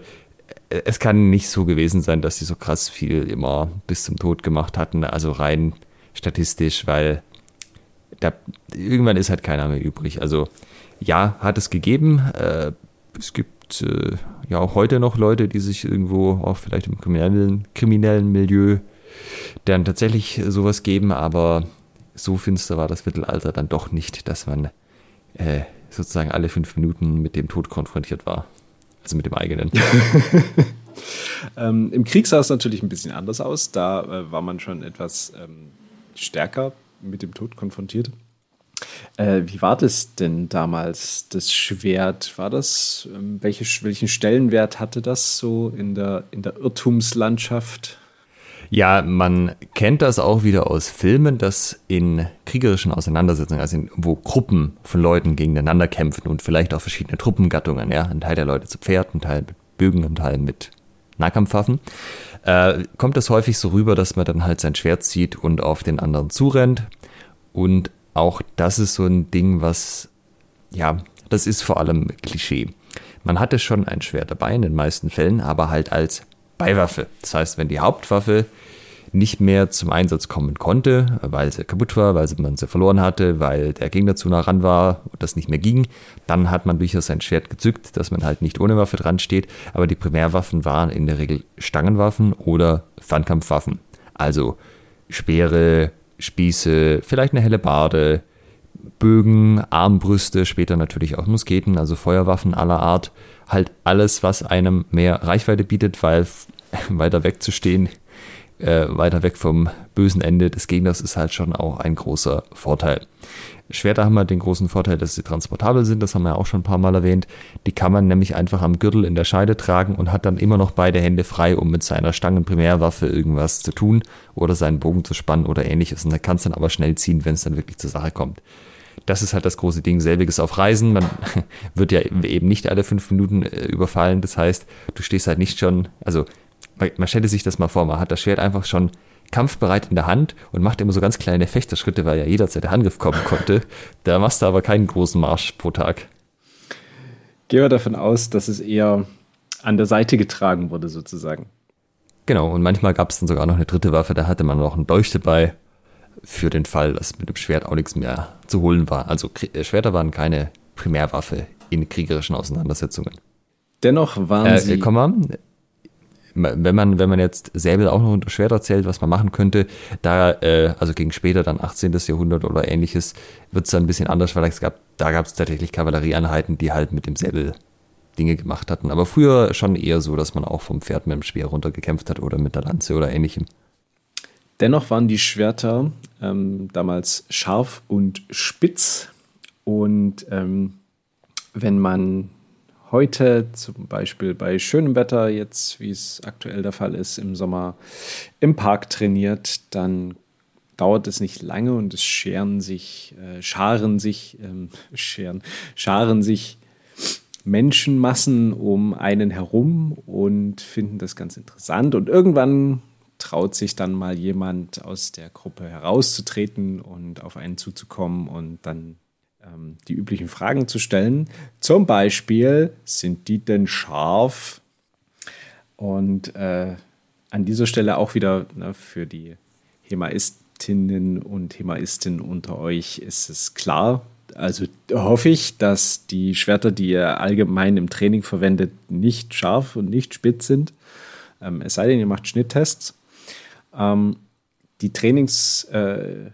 es kann nicht so gewesen sein, dass sie so krass viel immer bis zum Tod gemacht hatten, also rein statistisch, weil da, irgendwann ist halt keiner mehr übrig. Also ja, hat es gegeben. Äh, es gibt äh, ja auch heute noch Leute, die sich irgendwo auch vielleicht im kriminellen, kriminellen Milieu dann tatsächlich sowas geben, aber so finster war das Mittelalter dann doch nicht, dass man äh, sozusagen alle fünf Minuten mit dem Tod konfrontiert war. Also mit dem eigenen. ähm, Im Krieg sah es natürlich ein bisschen anders aus. Da äh, war man schon etwas ähm, stärker mit dem Tod konfrontiert. Äh, wie war das denn damals, das Schwert? War das, ähm, welche, welchen Stellenwert hatte das so in der, in der Irrtumslandschaft? Ja, man kennt das auch wieder aus Filmen, dass in kriegerischen Auseinandersetzungen, also in, wo Gruppen von Leuten gegeneinander kämpfen und vielleicht auch verschiedene Truppengattungen, ja, ein Teil der Leute zu Pferd, ein Teil mit Bögen, ein Teil mit Nahkampfwaffen, äh, kommt das häufig so rüber, dass man dann halt sein Schwert zieht und auf den anderen zurennt. Und auch das ist so ein Ding, was, ja, das ist vor allem Klischee. Man hatte schon ein Schwert dabei in den meisten Fällen, aber halt als Beiwaffe. Das heißt, wenn die Hauptwaffe nicht mehr zum Einsatz kommen konnte, weil sie kaputt war, weil man sie verloren hatte, weil der Gegner zu nah ran war und das nicht mehr ging, dann hat man durchaus sein Schwert gezückt, dass man halt nicht ohne Waffe dran steht. Aber die Primärwaffen waren in der Regel Stangenwaffen oder Fernkampfwaffen. Also Speere, Spieße, vielleicht eine helle Barde, Bögen, Armbrüste, später natürlich auch Musketen, also Feuerwaffen aller Art halt alles, was einem mehr Reichweite bietet, weil weiter wegzustehen äh, weiter weg vom bösen Ende des Gegners ist halt schon auch ein großer Vorteil. Schwerter haben halt den großen Vorteil, dass sie transportabel sind, das haben wir auch schon ein paar Mal erwähnt. Die kann man nämlich einfach am Gürtel in der Scheide tragen und hat dann immer noch beide Hände frei, um mit seiner Stangenprimärwaffe irgendwas zu tun oder seinen Bogen zu spannen oder ähnliches. Und er kann es dann aber schnell ziehen, wenn es dann wirklich zur Sache kommt. Das ist halt das große Ding. Selbiges auf Reisen. Man wird ja eben nicht alle fünf Minuten äh, überfallen. Das heißt, du stehst halt nicht schon, also man stelle sich das mal vor, man hat das Schwert einfach schon kampfbereit in der Hand und macht immer so ganz kleine Fechterschritte, weil ja jederzeit der Angriff kommen konnte. Da machst du aber keinen großen Marsch pro Tag. Gehen wir davon aus, dass es eher an der Seite getragen wurde, sozusagen. Genau, und manchmal gab es dann sogar noch eine dritte Waffe, da hatte man noch einen Dolch dabei, für den Fall, dass mit dem Schwert auch nichts mehr zu holen war. Also äh, Schwerter waren keine Primärwaffe in kriegerischen Auseinandersetzungen. Dennoch waren äh, sie. Komm mal, wenn man, wenn man jetzt Säbel auch noch unter Schwert erzählt, was man machen könnte, da, äh, also gegen später dann 18. Jahrhundert oder ähnliches, wird es dann ein bisschen anders, weil gab, da gab es tatsächlich Kavallerieeinheiten, die halt mit dem Säbel Dinge gemacht hatten. Aber früher schon eher so, dass man auch vom Pferd mit dem Speer runtergekämpft hat oder mit der Lanze oder ähnlichem. Dennoch waren die Schwerter ähm, damals scharf und spitz. Und ähm, wenn man heute zum Beispiel bei schönem Wetter, jetzt wie es aktuell der Fall ist, im Sommer im Park trainiert, dann dauert es nicht lange und es scheren sich, äh, scharen sich, ähm, scheren, scharen sich Menschenmassen um einen herum und finden das ganz interessant. Und irgendwann traut sich dann mal jemand aus der Gruppe herauszutreten und auf einen zuzukommen und dann ähm, die üblichen Fragen zu stellen. Zum Beispiel, sind die denn scharf? Und äh, an dieser Stelle auch wieder ne, für die Hemaistinnen und Hemaisten unter euch ist es klar. Also hoffe ich, dass die Schwerter, die ihr allgemein im Training verwendet, nicht scharf und nicht spitz sind. Ähm, es sei denn, ihr macht Schnitttests. Ähm, die Trainings, äh,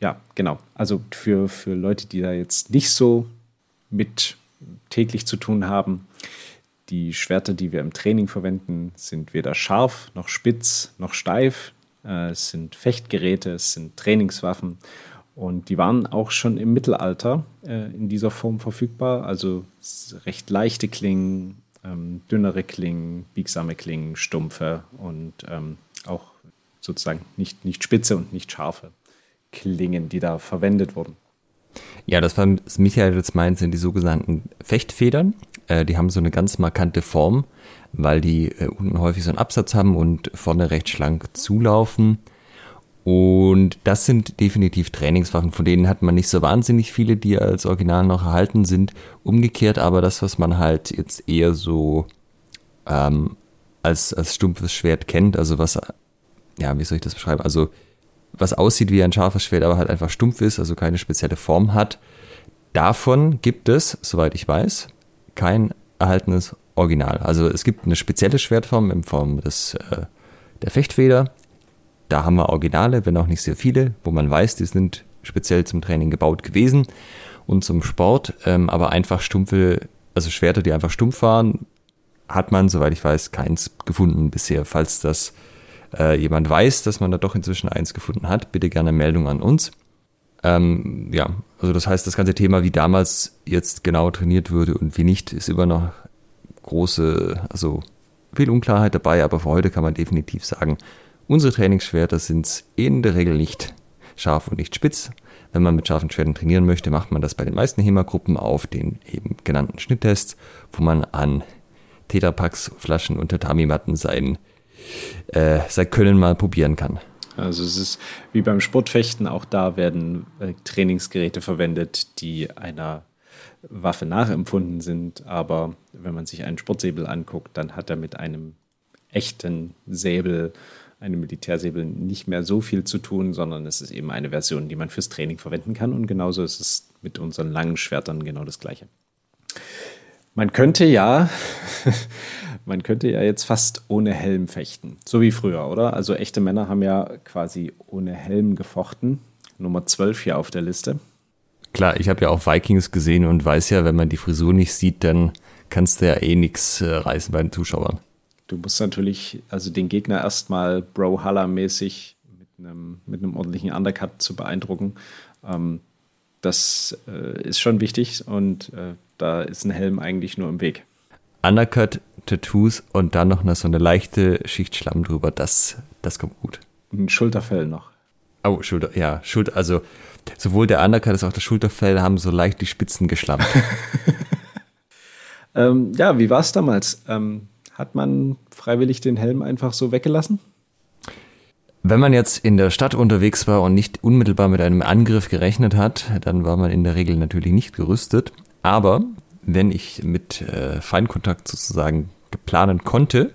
ja, genau. Also für, für Leute, die da jetzt nicht so mit täglich zu tun haben, die Schwerter, die wir im Training verwenden, sind weder scharf noch spitz noch steif. Äh, es sind Fechtgeräte, es sind Trainingswaffen und die waren auch schon im Mittelalter äh, in dieser Form verfügbar. Also recht leichte Klingen, ähm, dünnere Klingen, biegsame Klingen, stumpfe und ähm, auch sozusagen nicht, nicht spitze und nicht scharfe. Klingen, die da verwendet wurden. Ja, das was Michael jetzt meint, sind die sogenannten Fechtfedern. Äh, die haben so eine ganz markante Form, weil die äh, unten häufig so einen Absatz haben und vorne recht schlank zulaufen. Und das sind definitiv Trainingswaffen, von denen hat man nicht so wahnsinnig viele, die als Original noch erhalten sind. Umgekehrt aber das, was man halt jetzt eher so ähm, als, als stumpfes Schwert kennt, also was, ja, wie soll ich das beschreiben? Also was aussieht wie ein scharfes Schwert, aber halt einfach stumpf ist, also keine spezielle Form hat. Davon gibt es, soweit ich weiß, kein erhaltenes Original. Also es gibt eine spezielle Schwertform in Form des, äh, der Fechtfeder. Da haben wir Originale, wenn auch nicht sehr viele, wo man weiß, die sind speziell zum Training gebaut gewesen und zum Sport. Ähm, aber einfach stumpfe, also Schwerter, die einfach stumpf waren, hat man, soweit ich weiß, keins gefunden bisher. Falls das äh, jemand weiß, dass man da doch inzwischen eins gefunden hat, bitte gerne Meldung an uns. Ähm, ja, also das heißt, das ganze Thema, wie damals jetzt genau trainiert würde und wie nicht, ist immer noch große, also viel Unklarheit dabei, aber für heute kann man definitiv sagen, unsere Trainingsschwerter sind in der Regel nicht scharf und nicht spitz. Wenn man mit scharfen Schwertern trainieren möchte, macht man das bei den meisten HEMA-Gruppen auf den eben genannten Schnitttests, wo man an Tetrapacks, Flaschen und Tatami-Matten sein äh, sein Können mal probieren kann. Also es ist wie beim Sportfechten, auch da werden äh, Trainingsgeräte verwendet, die einer Waffe nachempfunden sind. Aber wenn man sich einen Sportsäbel anguckt, dann hat er mit einem echten Säbel, einem Militärsäbel, nicht mehr so viel zu tun, sondern es ist eben eine Version, die man fürs Training verwenden kann. Und genauso ist es mit unseren langen Schwertern genau das Gleiche. Man könnte ja man könnte ja jetzt fast ohne Helm fechten. So wie früher, oder? Also echte Männer haben ja quasi ohne Helm gefochten. Nummer 12 hier auf der Liste. Klar, ich habe ja auch Vikings gesehen und weiß ja, wenn man die Frisur nicht sieht, dann kannst du ja eh nichts äh, reißen bei den Zuschauern. du musst natürlich also den Gegner erstmal Bro-Haller-mäßig mit einem, mit einem ordentlichen Undercut zu beeindrucken. Ähm, das äh, ist schon wichtig und äh, da ist ein Helm eigentlich nur im Weg. Undercut, Tattoos und dann noch eine, so eine leichte Schicht Schlamm drüber, das, das kommt gut. Ein Schulterfell noch. Oh, Schulter, ja, Schulter, also sowohl der Undercut als auch das Schulterfell haben so leicht die Spitzen geschlammt. ähm, ja, wie war es damals? Ähm, hat man freiwillig den Helm einfach so weggelassen? Wenn man jetzt in der Stadt unterwegs war und nicht unmittelbar mit einem Angriff gerechnet hat, dann war man in der Regel natürlich nicht gerüstet. Aber wenn ich mit äh, Feindkontakt sozusagen planen konnte,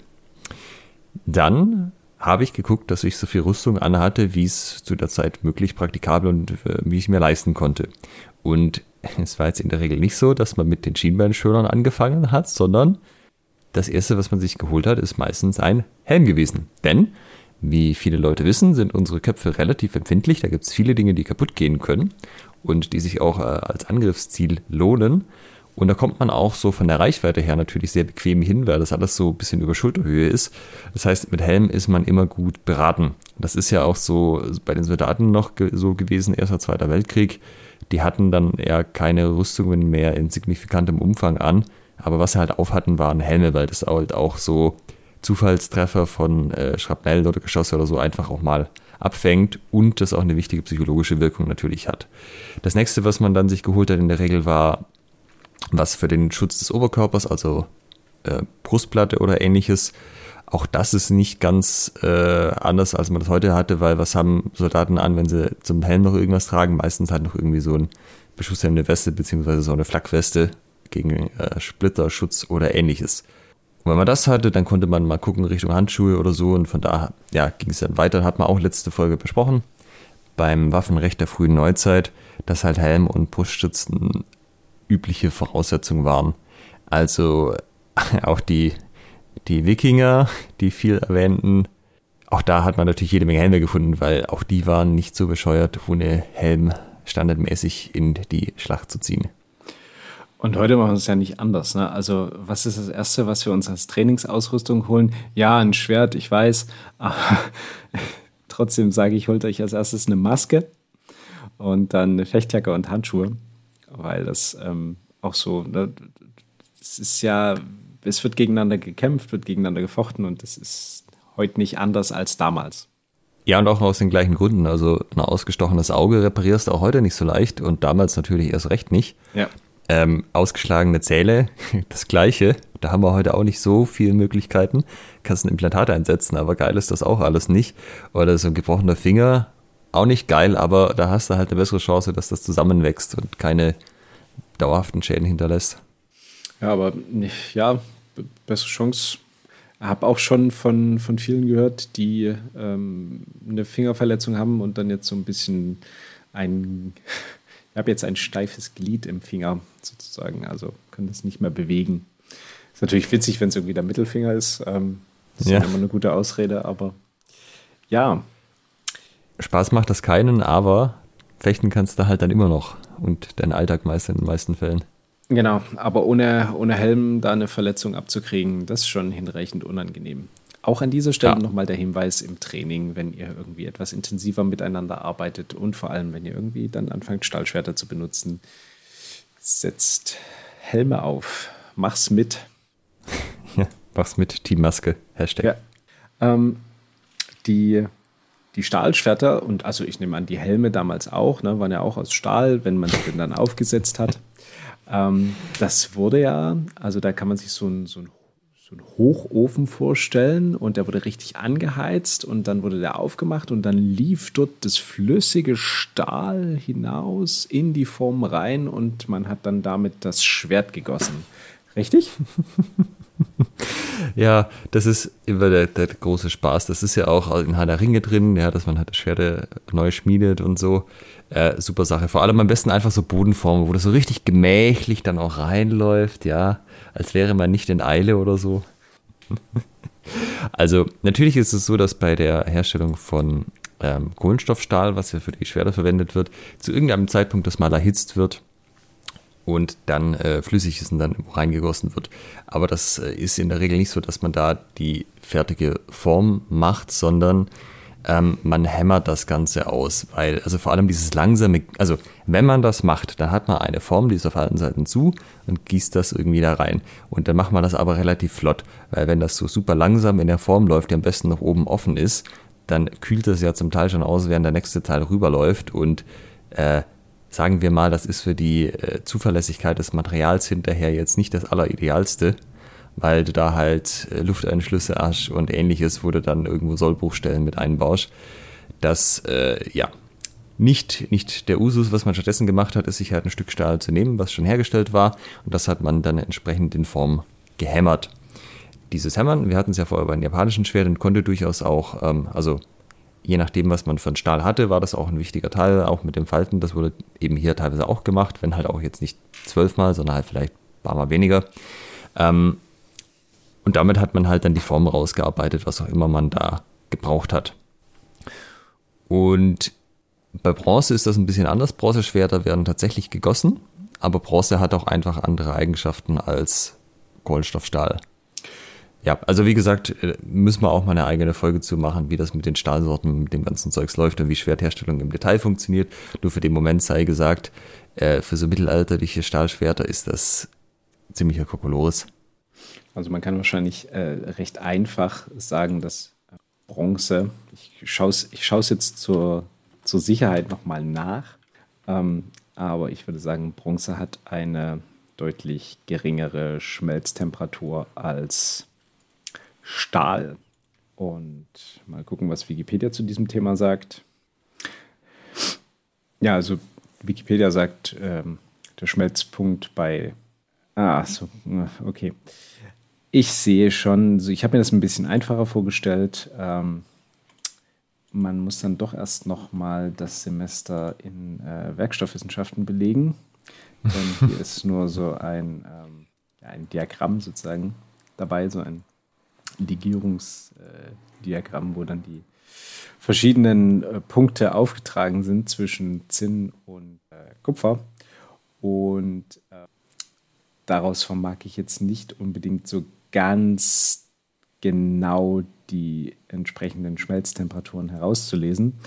dann habe ich geguckt, dass ich so viel Rüstung anhatte, wie es zu der Zeit möglich, praktikabel und äh, wie ich mir leisten konnte. Und es war jetzt in der Regel nicht so, dass man mit den Schienbeinschönern angefangen hat, sondern das erste, was man sich geholt hat, ist meistens ein Helm gewesen. Denn, wie viele Leute wissen, sind unsere Köpfe relativ empfindlich. Da gibt es viele Dinge, die kaputt gehen können und die sich auch äh, als Angriffsziel lohnen. Und da kommt man auch so von der Reichweite her natürlich sehr bequem hin, weil das alles so ein bisschen über Schulterhöhe ist. Das heißt, mit Helm ist man immer gut beraten. Das ist ja auch so bei den Soldaten noch so gewesen, Erster, Zweiter Weltkrieg. Die hatten dann eher keine Rüstungen mehr in signifikantem Umfang an aber was sie halt auf hatten, waren Helme, weil das halt auch so Zufallstreffer von äh, Schrapnell oder Geschosse oder so einfach auch mal abfängt und das auch eine wichtige psychologische Wirkung natürlich hat. Das nächste, was man dann sich geholt hat in der Regel war was für den Schutz des Oberkörpers, also äh, Brustplatte oder ähnliches. Auch das ist nicht ganz äh, anders, als man das heute hatte, weil was haben Soldaten an, wenn sie zum Helm noch irgendwas tragen? Meistens halt noch irgendwie so ein beschusshemmende Weste beziehungsweise so eine Flakkweste gegen äh, Splitterschutz oder ähnliches. Und wenn man das hatte, dann konnte man mal gucken Richtung Handschuhe oder so und von da ja, ging es dann weiter, hat man auch letzte Folge besprochen, beim Waffenrecht der frühen Neuzeit, dass halt Helm und Bruststützen übliche Voraussetzungen waren. Also auch die, die Wikinger, die viel erwähnten, auch da hat man natürlich jede Menge Helme gefunden, weil auch die waren nicht so bescheuert, ohne Helm standardmäßig in die Schlacht zu ziehen. Und heute machen wir es ja nicht anders. Ne? Also, was ist das Erste, was wir uns als Trainingsausrüstung holen? Ja, ein Schwert, ich weiß. Trotzdem sage ich, holt euch als erstes eine Maske und dann eine Fechtjacke und Handschuhe. Weil das ähm, auch so, ne? es ist ja, es wird gegeneinander gekämpft, wird gegeneinander gefochten und es ist heute nicht anders als damals. Ja, und auch aus den gleichen Gründen. Also ein ausgestochenes Auge reparierst du auch heute nicht so leicht und damals natürlich erst recht nicht. Ja. Ähm, ausgeschlagene Zähne, das gleiche. Da haben wir heute auch nicht so viele Möglichkeiten. Kannst ein Implantat einsetzen, aber geil ist das auch alles nicht. Oder so ein gebrochener Finger, auch nicht geil, aber da hast du halt eine bessere Chance, dass das zusammenwächst und keine dauerhaften Schäden hinterlässt. Ja, aber ja, bessere Chance. Ich habe auch schon von, von vielen gehört, die ähm, eine Fingerverletzung haben und dann jetzt so ein bisschen ein ich habe jetzt ein steifes Glied im Finger sozusagen, also kann das nicht mehr bewegen. Ist natürlich witzig, wenn es irgendwie der Mittelfinger ist. Ähm, das ja. ist immer eine gute Ausrede, aber ja. Spaß macht das keinen, aber fechten kannst du halt dann immer noch und deinen Alltag meist in den meisten Fällen. Genau, aber ohne, ohne Helm da eine Verletzung abzukriegen, das ist schon hinreichend unangenehm. Auch an dieser Stelle ja. nochmal der Hinweis im Training, wenn ihr irgendwie etwas intensiver miteinander arbeitet und vor allem, wenn ihr irgendwie dann anfangt, Stahlschwerter zu benutzen, setzt Helme auf. Mach's mit. Ja, mach's mit, Teammaske, Hashtag. Ja. Ähm, die, die Stahlschwerter und also ich nehme an, die Helme damals auch, ne, waren ja auch aus Stahl, wenn man den dann aufgesetzt hat. Ähm, das wurde ja, also da kann man sich so ein, so ein so einen Hochofen vorstellen und der wurde richtig angeheizt und dann wurde der aufgemacht und dann lief dort das flüssige Stahl hinaus in die Form rein und man hat dann damit das Schwert gegossen. Richtig? ja, das ist immer der, der, große Spaß. Das ist ja auch in Herr Ringe drin, ja, dass man halt Schwerte neu schmiedet und so. Äh, super Sache. Vor allem am besten einfach so Bodenformen, wo das so richtig gemächlich dann auch reinläuft, ja als wäre man nicht in Eile oder so. also natürlich ist es so, dass bei der Herstellung von ähm, Kohlenstoffstahl, was ja für die Schwerter verwendet wird, zu irgendeinem Zeitpunkt das mal erhitzt wird und dann äh, flüssiges dann reingegossen wird. Aber das äh, ist in der Regel nicht so, dass man da die fertige Form macht, sondern ähm, man hämmert das Ganze aus, weil, also vor allem dieses langsame, also wenn man das macht, dann hat man eine Form, die ist auf allen Seiten zu und gießt das irgendwie da rein. Und dann macht man das aber relativ flott, weil wenn das so super langsam in der Form läuft, die am besten noch oben offen ist, dann kühlt das ja zum Teil schon aus, während der nächste Teil rüberläuft und äh, sagen wir mal, das ist für die äh, Zuverlässigkeit des Materials hinterher jetzt nicht das Alleridealste weil du da halt äh, Lufteinschlüsse hast und ähnliches, wo du dann irgendwo Sollbruchstellen mit einbaust. Das, äh, ja, nicht, nicht der Usus, was man stattdessen gemacht hat, ist sich halt ein Stück Stahl zu nehmen, was schon hergestellt war. Und das hat man dann entsprechend in Form gehämmert. Dieses Hämmern, wir hatten es ja vorher bei den japanischen Schwertern, konnte durchaus auch, ähm, also je nachdem, was man für einen Stahl hatte, war das auch ein wichtiger Teil, auch mit dem Falten. Das wurde eben hier teilweise auch gemacht, wenn halt auch jetzt nicht zwölfmal, sondern halt vielleicht ein paar Mal weniger. Ähm, und damit hat man halt dann die Form rausgearbeitet, was auch immer man da gebraucht hat. Und bei Bronze ist das ein bisschen anders. Bronzeschwerter werden tatsächlich gegossen, aber Bronze hat auch einfach andere Eigenschaften als Kohlenstoffstahl. Ja, also wie gesagt, äh, müssen wir auch mal eine eigene Folge zu machen, wie das mit den Stahlsorten, mit dem ganzen Zeugs läuft und wie Schwertherstellung im Detail funktioniert. Nur für den Moment sei gesagt, äh, für so mittelalterliche Stahlschwerter ist das ziemlicher Kokolores. Also man kann wahrscheinlich äh, recht einfach sagen, dass Bronze, ich schaue es ich jetzt zur, zur Sicherheit nochmal nach, ähm, aber ich würde sagen, Bronze hat eine deutlich geringere Schmelztemperatur als Stahl. Und mal gucken, was Wikipedia zu diesem Thema sagt. Ja, also Wikipedia sagt, ähm, der Schmelzpunkt bei. Ah, so, okay ich sehe schon, ich habe mir das ein bisschen einfacher vorgestellt. Ähm, man muss dann doch erst noch mal das Semester in äh, Werkstoffwissenschaften belegen. Denn hier ist nur so ein, ähm, ein Diagramm sozusagen dabei, so ein Legierungsdiagramm, wo dann die verschiedenen äh, Punkte aufgetragen sind zwischen Zinn und äh, Kupfer. Und äh, daraus vermag ich jetzt nicht unbedingt so ganz genau die entsprechenden Schmelztemperaturen herauszulesen.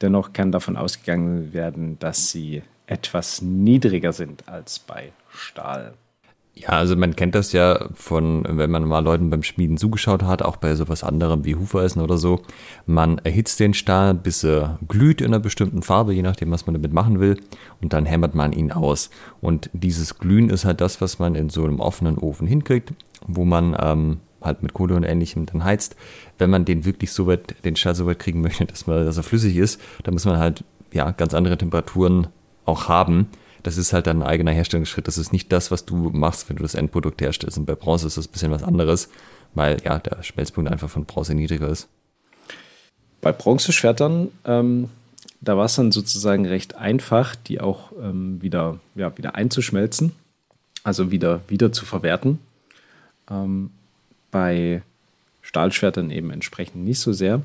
Dennoch kann davon ausgegangen werden, dass sie etwas niedriger sind als bei Stahl. Ja, also man kennt das ja von, wenn man mal Leuten beim Schmieden zugeschaut hat, auch bei sowas anderem wie Hufeisen oder so. Man erhitzt den Stahl, bis er glüht in einer bestimmten Farbe, je nachdem, was man damit machen will, und dann hämmert man ihn aus. Und dieses Glühen ist halt das, was man in so einem offenen Ofen hinkriegt, wo man ähm, halt mit Kohle und ähnlichem dann heizt. Wenn man den wirklich so weit, den Stahl so weit kriegen möchte, dass, man, dass er flüssig ist, dann muss man halt ja ganz andere Temperaturen auch haben das ist halt ein eigener Herstellungsschritt. Das ist nicht das, was du machst, wenn du das Endprodukt herstellst. Und bei Bronze ist das ein bisschen was anderes, weil ja der Schmelzpunkt einfach von Bronze niedriger ist. Bei Bronzeschwertern, ähm, da war es dann sozusagen recht einfach, die auch ähm, wieder, ja, wieder einzuschmelzen, also wieder, wieder zu verwerten. Ähm, bei Stahlschwertern eben entsprechend nicht so sehr.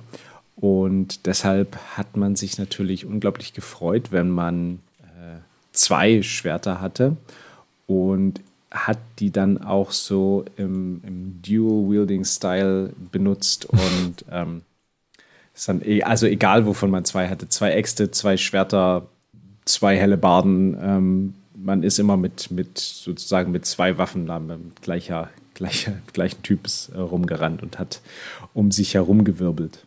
Und deshalb hat man sich natürlich unglaublich gefreut, wenn man zwei Schwerter hatte und hat die dann auch so im, im Dual-Wielding-Style benutzt und ähm, ist dann, e, also egal wovon man zwei hatte, zwei Äxte, zwei Schwerter, zwei helle Barden, ähm, man ist immer mit, mit sozusagen mit zwei Waffen mit gleicher, gleicher, gleichen Typs äh, rumgerannt und hat um sich herum gewirbelt.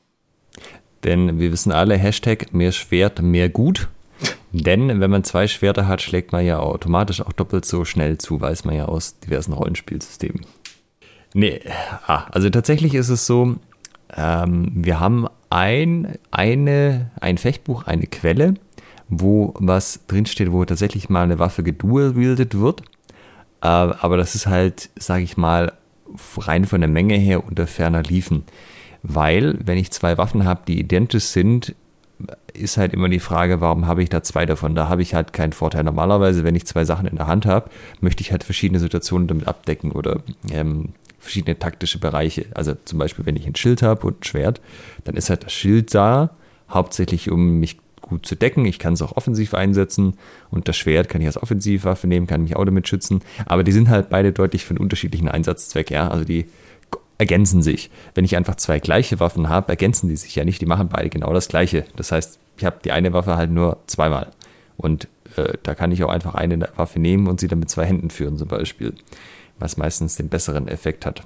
Denn wir wissen alle, Hashtag mehr Schwert, mehr gut. Denn wenn man zwei Schwerter hat, schlägt man ja automatisch auch doppelt so schnell zu, weiß man ja aus diversen Rollenspielsystemen. Nee, ah, also tatsächlich ist es so, ähm, wir haben ein, eine, ein Fechtbuch, eine Quelle, wo was drinsteht, wo tatsächlich mal eine Waffe gedual-wielded wird. Äh, aber das ist halt, sage ich mal, rein von der Menge her unter ferner Liefen. Weil, wenn ich zwei Waffen habe, die identisch sind, ist halt immer die Frage, warum habe ich da zwei davon? Da habe ich halt keinen Vorteil. Normalerweise, wenn ich zwei Sachen in der Hand habe, möchte ich halt verschiedene Situationen damit abdecken oder ähm, verschiedene taktische Bereiche. Also zum Beispiel, wenn ich ein Schild habe und ein Schwert, dann ist halt das Schild da, hauptsächlich um mich gut zu decken. Ich kann es auch offensiv einsetzen und das Schwert kann ich als Offensivwaffe nehmen, kann mich auch damit schützen. Aber die sind halt beide deutlich für einen unterschiedlichen Einsatzzweck, ja. Also die ergänzen sich. Wenn ich einfach zwei gleiche Waffen habe, ergänzen die sich ja nicht. Die machen beide genau das Gleiche. Das heißt, ich habe die eine Waffe halt nur zweimal. Und äh, da kann ich auch einfach eine Waffe nehmen und sie dann mit zwei Händen führen, zum Beispiel. Was meistens den besseren Effekt hat.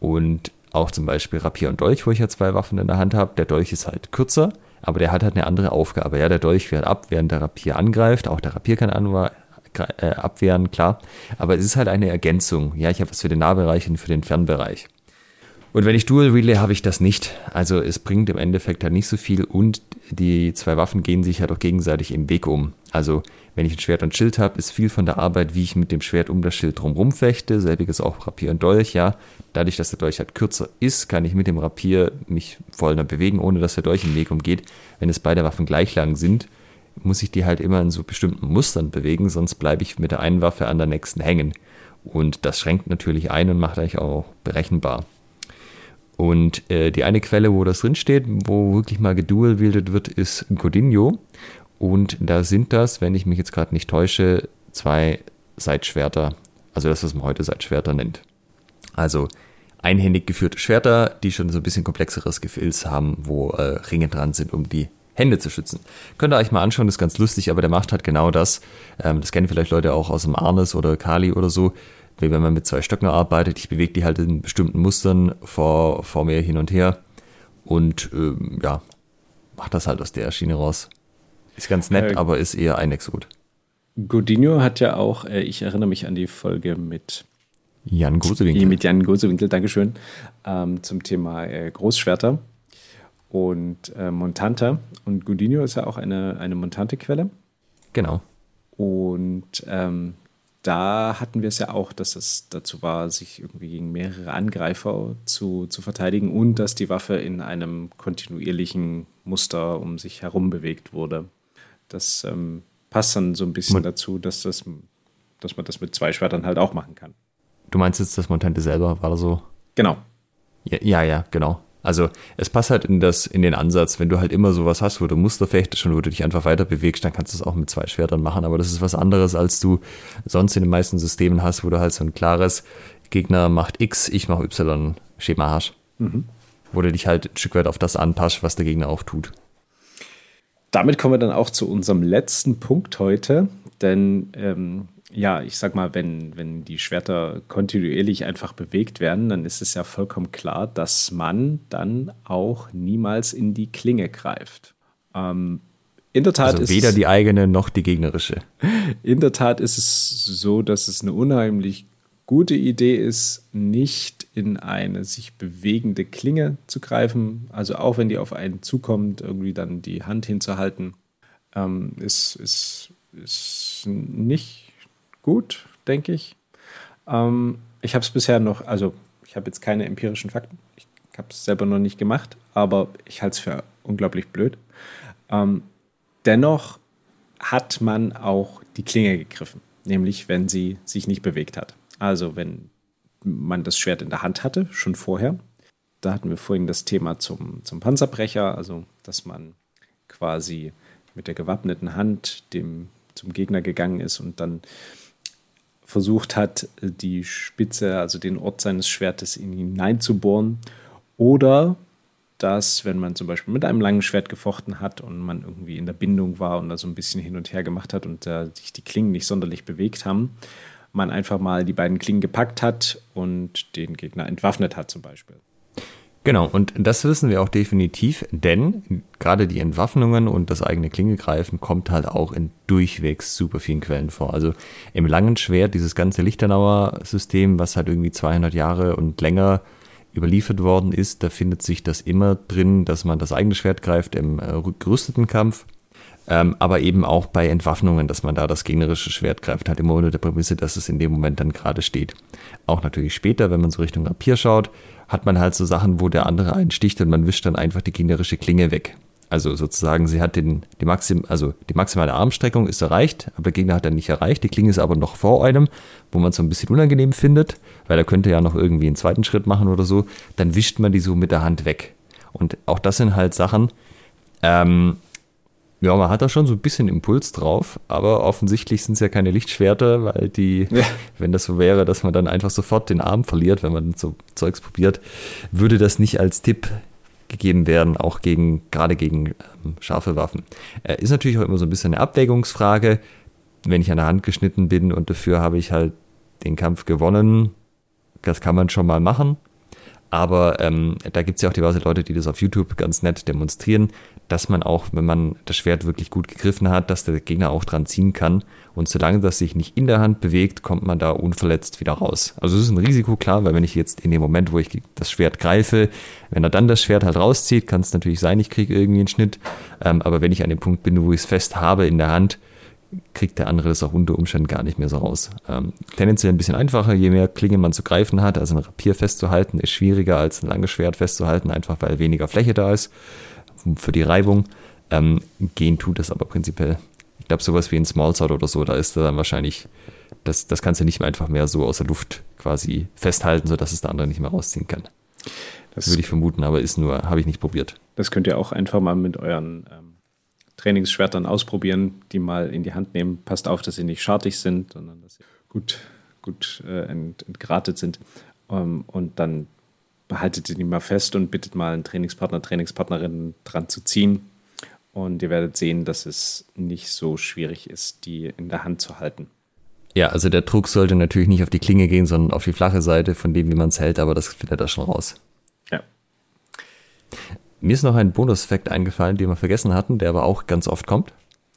Und auch zum Beispiel Rapier und Dolch, wo ich ja zwei Waffen in der Hand habe. Der Dolch ist halt kürzer, aber der hat halt eine andere Aufgabe. Ja, der Dolch wehrt ab, während der Rapier angreift. Auch der Rapier kann äh, abwehren, klar. Aber es ist halt eine Ergänzung. Ja, ich habe was für den Nahbereich und für den Fernbereich. Und wenn ich Dual Relay habe ich das nicht. Also es bringt im Endeffekt halt nicht so viel und die zwei Waffen gehen sich halt auch gegenseitig im Weg um. Also wenn ich ein Schwert und Schild habe, ist viel von der Arbeit, wie ich mit dem Schwert um das Schild drumherum fechte. Selbiges auch Rapier und Dolch, ja. Dadurch, dass der Dolch halt kürzer ist, kann ich mit dem Rapier mich voll bewegen, ohne dass der Dolch im Weg umgeht. Wenn es beide Waffen gleich lang sind, muss ich die halt immer in so bestimmten Mustern bewegen, sonst bleibe ich mit der einen Waffe an der nächsten hängen. Und das schränkt natürlich ein und macht eigentlich auch berechenbar. Und äh, die eine Quelle, wo das drinsteht, wo wirklich mal gedual-wielded wird, ist Godinho. Und da sind das, wenn ich mich jetzt gerade nicht täusche, zwei Seitschwerter. Also das, was man heute Seitschwerter nennt. Also einhändig geführte Schwerter, die schon so ein bisschen komplexeres Gefilz haben, wo äh, Ringe dran sind, um die Hände zu schützen. Könnt ihr euch mal anschauen, das ist ganz lustig, aber der macht halt genau das. Ähm, das kennen vielleicht Leute auch aus dem Arnes oder Kali oder so, wie wenn man mit zwei Stöcken arbeitet. Ich bewege die halt in bestimmten Mustern vor, vor mir hin und her und ähm, ja, macht das halt aus der Schiene raus. Ist ganz nett, äh, aber ist eher ein Exot. Godinho hat ja auch, äh, ich erinnere mich an die Folge mit Jan Gosewinkel. Mit Jan Gosewinkel, Dankeschön, ähm, zum Thema äh, Großschwerter und äh, Montanta. Und Godinho ist ja auch eine, eine Montante-Quelle. Genau. Und ähm, da hatten wir es ja auch, dass es dazu war, sich irgendwie gegen mehrere Angreifer zu, zu verteidigen und dass die Waffe in einem kontinuierlichen Muster um sich herum bewegt wurde. Das ähm, passt dann so ein bisschen Mon dazu, dass, das, dass man das mit zwei Schwertern halt auch machen kann. Du meinst jetzt das Montante selber, war das so? Genau. Ja, ja, ja, genau. Also es passt halt in, das, in den Ansatz, wenn du halt immer sowas hast, wo du Muster fechtest und wo du dich einfach weiter bewegst, dann kannst du es auch mit zwei Schwertern machen. Aber das ist was anderes, als du sonst in den meisten Systemen hast, wo du halt so ein klares Gegner macht X, ich mache Y Schema hast. Mhm. Wo du dich halt ein Stück weit auf das anpasst, was der Gegner auch tut. Damit kommen wir dann auch zu unserem letzten Punkt heute, denn ähm, ja, ich sag mal, wenn, wenn die Schwerter kontinuierlich einfach bewegt werden, dann ist es ja vollkommen klar, dass man dann auch niemals in die Klinge greift. Ähm, in der Tat also ist weder die eigene noch die gegnerische. In der Tat ist es so, dass es eine unheimlich gute Idee ist, nicht in eine sich bewegende Klinge zu greifen. Also auch wenn die auf einen zukommt, irgendwie dann die Hand hinzuhalten, ähm, ist, ist, ist nicht gut, denke ich. Ähm, ich habe es bisher noch, also ich habe jetzt keine empirischen Fakten. Ich habe es selber noch nicht gemacht, aber ich halte es für unglaublich blöd. Ähm, dennoch hat man auch die Klinge gegriffen, nämlich wenn sie sich nicht bewegt hat. Also wenn man das Schwert in der Hand hatte, schon vorher. Da hatten wir vorhin das Thema zum, zum Panzerbrecher, also dass man quasi mit der gewappneten Hand dem, zum Gegner gegangen ist und dann versucht hat, die Spitze, also den Ort seines Schwertes in ihn hineinzubohren. Oder dass, wenn man zum Beispiel mit einem langen Schwert gefochten hat und man irgendwie in der Bindung war und da so ein bisschen hin und her gemacht hat und äh, sich die Klingen nicht sonderlich bewegt haben, man einfach mal die beiden Klingen gepackt hat und den Gegner entwaffnet hat zum Beispiel. Genau, und das wissen wir auch definitiv, denn gerade die Entwaffnungen und das eigene Klingegreifen kommt halt auch in durchwegs super vielen Quellen vor. Also im langen Schwert, dieses ganze Lichtenauer System, was halt irgendwie 200 Jahre und länger überliefert worden ist, da findet sich das immer drin, dass man das eigene Schwert greift im äh, gerüsteten Kampf ähm, aber eben auch bei Entwaffnungen, dass man da das gegnerische Schwert greift, halt immer unter der Prämisse, dass es in dem Moment dann gerade steht. Auch natürlich später, wenn man so Richtung Rapier schaut, hat man halt so Sachen, wo der andere einsticht und man wischt dann einfach die gegnerische Klinge weg. Also sozusagen, sie hat den, die, Maxim, also die maximale Armstreckung ist erreicht, aber der Gegner hat dann nicht erreicht. Die Klinge ist aber noch vor einem, wo man es so ein bisschen unangenehm findet, weil er könnte ja noch irgendwie einen zweiten Schritt machen oder so. Dann wischt man die so mit der Hand weg. Und auch das sind halt Sachen, ähm, Ja, man hat da schon so ein bisschen Impuls drauf, aber offensichtlich sind es ja keine Lichtschwerter, weil die, ja. wenn das so wäre, dass man dann einfach sofort den Arm verliert, wenn man so Zeugs probiert, würde das nicht als Tipp gegeben werden, auch gegen, gerade gegen ähm, scharfe Waffen. Äh, ist natürlich auch immer so ein bisschen eine Abwägungsfrage. Wenn ich an der Hand geschnitten bin und dafür habe ich halt den Kampf gewonnen, das kann man schon mal machen. Aber ähm, da gibt es ja auch diverse Leute, die das auf YouTube ganz nett demonstrieren, dass man auch, wenn man das Schwert wirklich gut gegriffen hat, dass der Gegner auch dran ziehen kann. Und solange das sich nicht in der Hand bewegt, kommt man da unverletzt wieder raus. Also es ist ein Risiko, klar, weil wenn ich jetzt in dem Moment, wo ich das Schwert greife, wenn er dann das Schwert halt rauszieht, kann es natürlich sein, ich kriege irgendwie einen Schnitt. Ähm, aber wenn ich an dem Punkt bin, wo ich es fest habe in der Hand, kriegt der andere das auch unter Umständen gar nicht mehr so raus. Ähm, tendenziell ein bisschen einfacher, je mehr Klingen man zu greifen hat. Also ein Rapier festzuhalten ist schwieriger als ein langes Schwert festzuhalten, einfach weil weniger Fläche da ist für die Reibung. Ähm, gehen tut das aber prinzipiell. Ich glaube, sowas wie ein Smallsword oder so, da ist dann wahrscheinlich, das, das kannst du nicht mehr einfach mehr so aus der Luft quasi festhalten, sodass es der andere nicht mehr rausziehen kann. Das würde ich vermuten, aber ist nur, habe ich nicht probiert. Das könnt ihr auch einfach mal mit euren ähm, Trainingsschwertern ausprobieren, die mal in die Hand nehmen. Passt auf, dass sie nicht schartig sind, sondern dass sie gut, gut äh, ent, entgratet sind. Ähm, und dann behaltet sie die mal fest und bittet mal einen Trainingspartner, Trainingspartnerin dran zu ziehen. Und ihr werdet sehen, dass es nicht so schwierig ist, die in der Hand zu halten. Ja, also der Druck sollte natürlich nicht auf die Klinge gehen, sondern auf die flache Seite von dem, wie man es hält, aber das findet er schon raus. Ja. Mir ist noch ein Bonus-Effekt eingefallen, den wir vergessen hatten, der aber auch ganz oft kommt.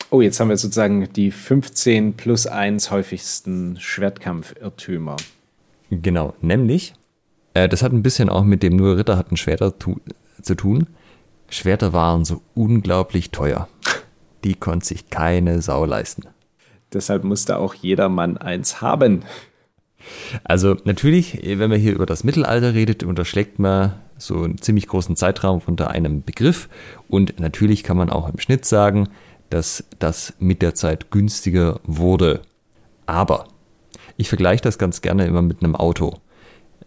Oh, jetzt haben wir sozusagen die 15 plus 1 häufigsten Schwertkampf-Irrtümer. Genau, nämlich, äh, das hat ein bisschen auch mit dem nur Ritter hatten Schwerter tu zu tun. Schwerter waren so unglaublich teuer. Die konnte sich keine Sau leisten. Deshalb musste auch jeder Mann eins haben. Also natürlich, wenn man hier über das Mittelalter redet, unterschlägt man so einen ziemlich großen Zeitraum unter einem Begriff. Und natürlich kann man auch im Schnitt sagen, dass das mit der Zeit günstiger wurde. Aber ich vergleiche das ganz gerne immer mit einem Auto.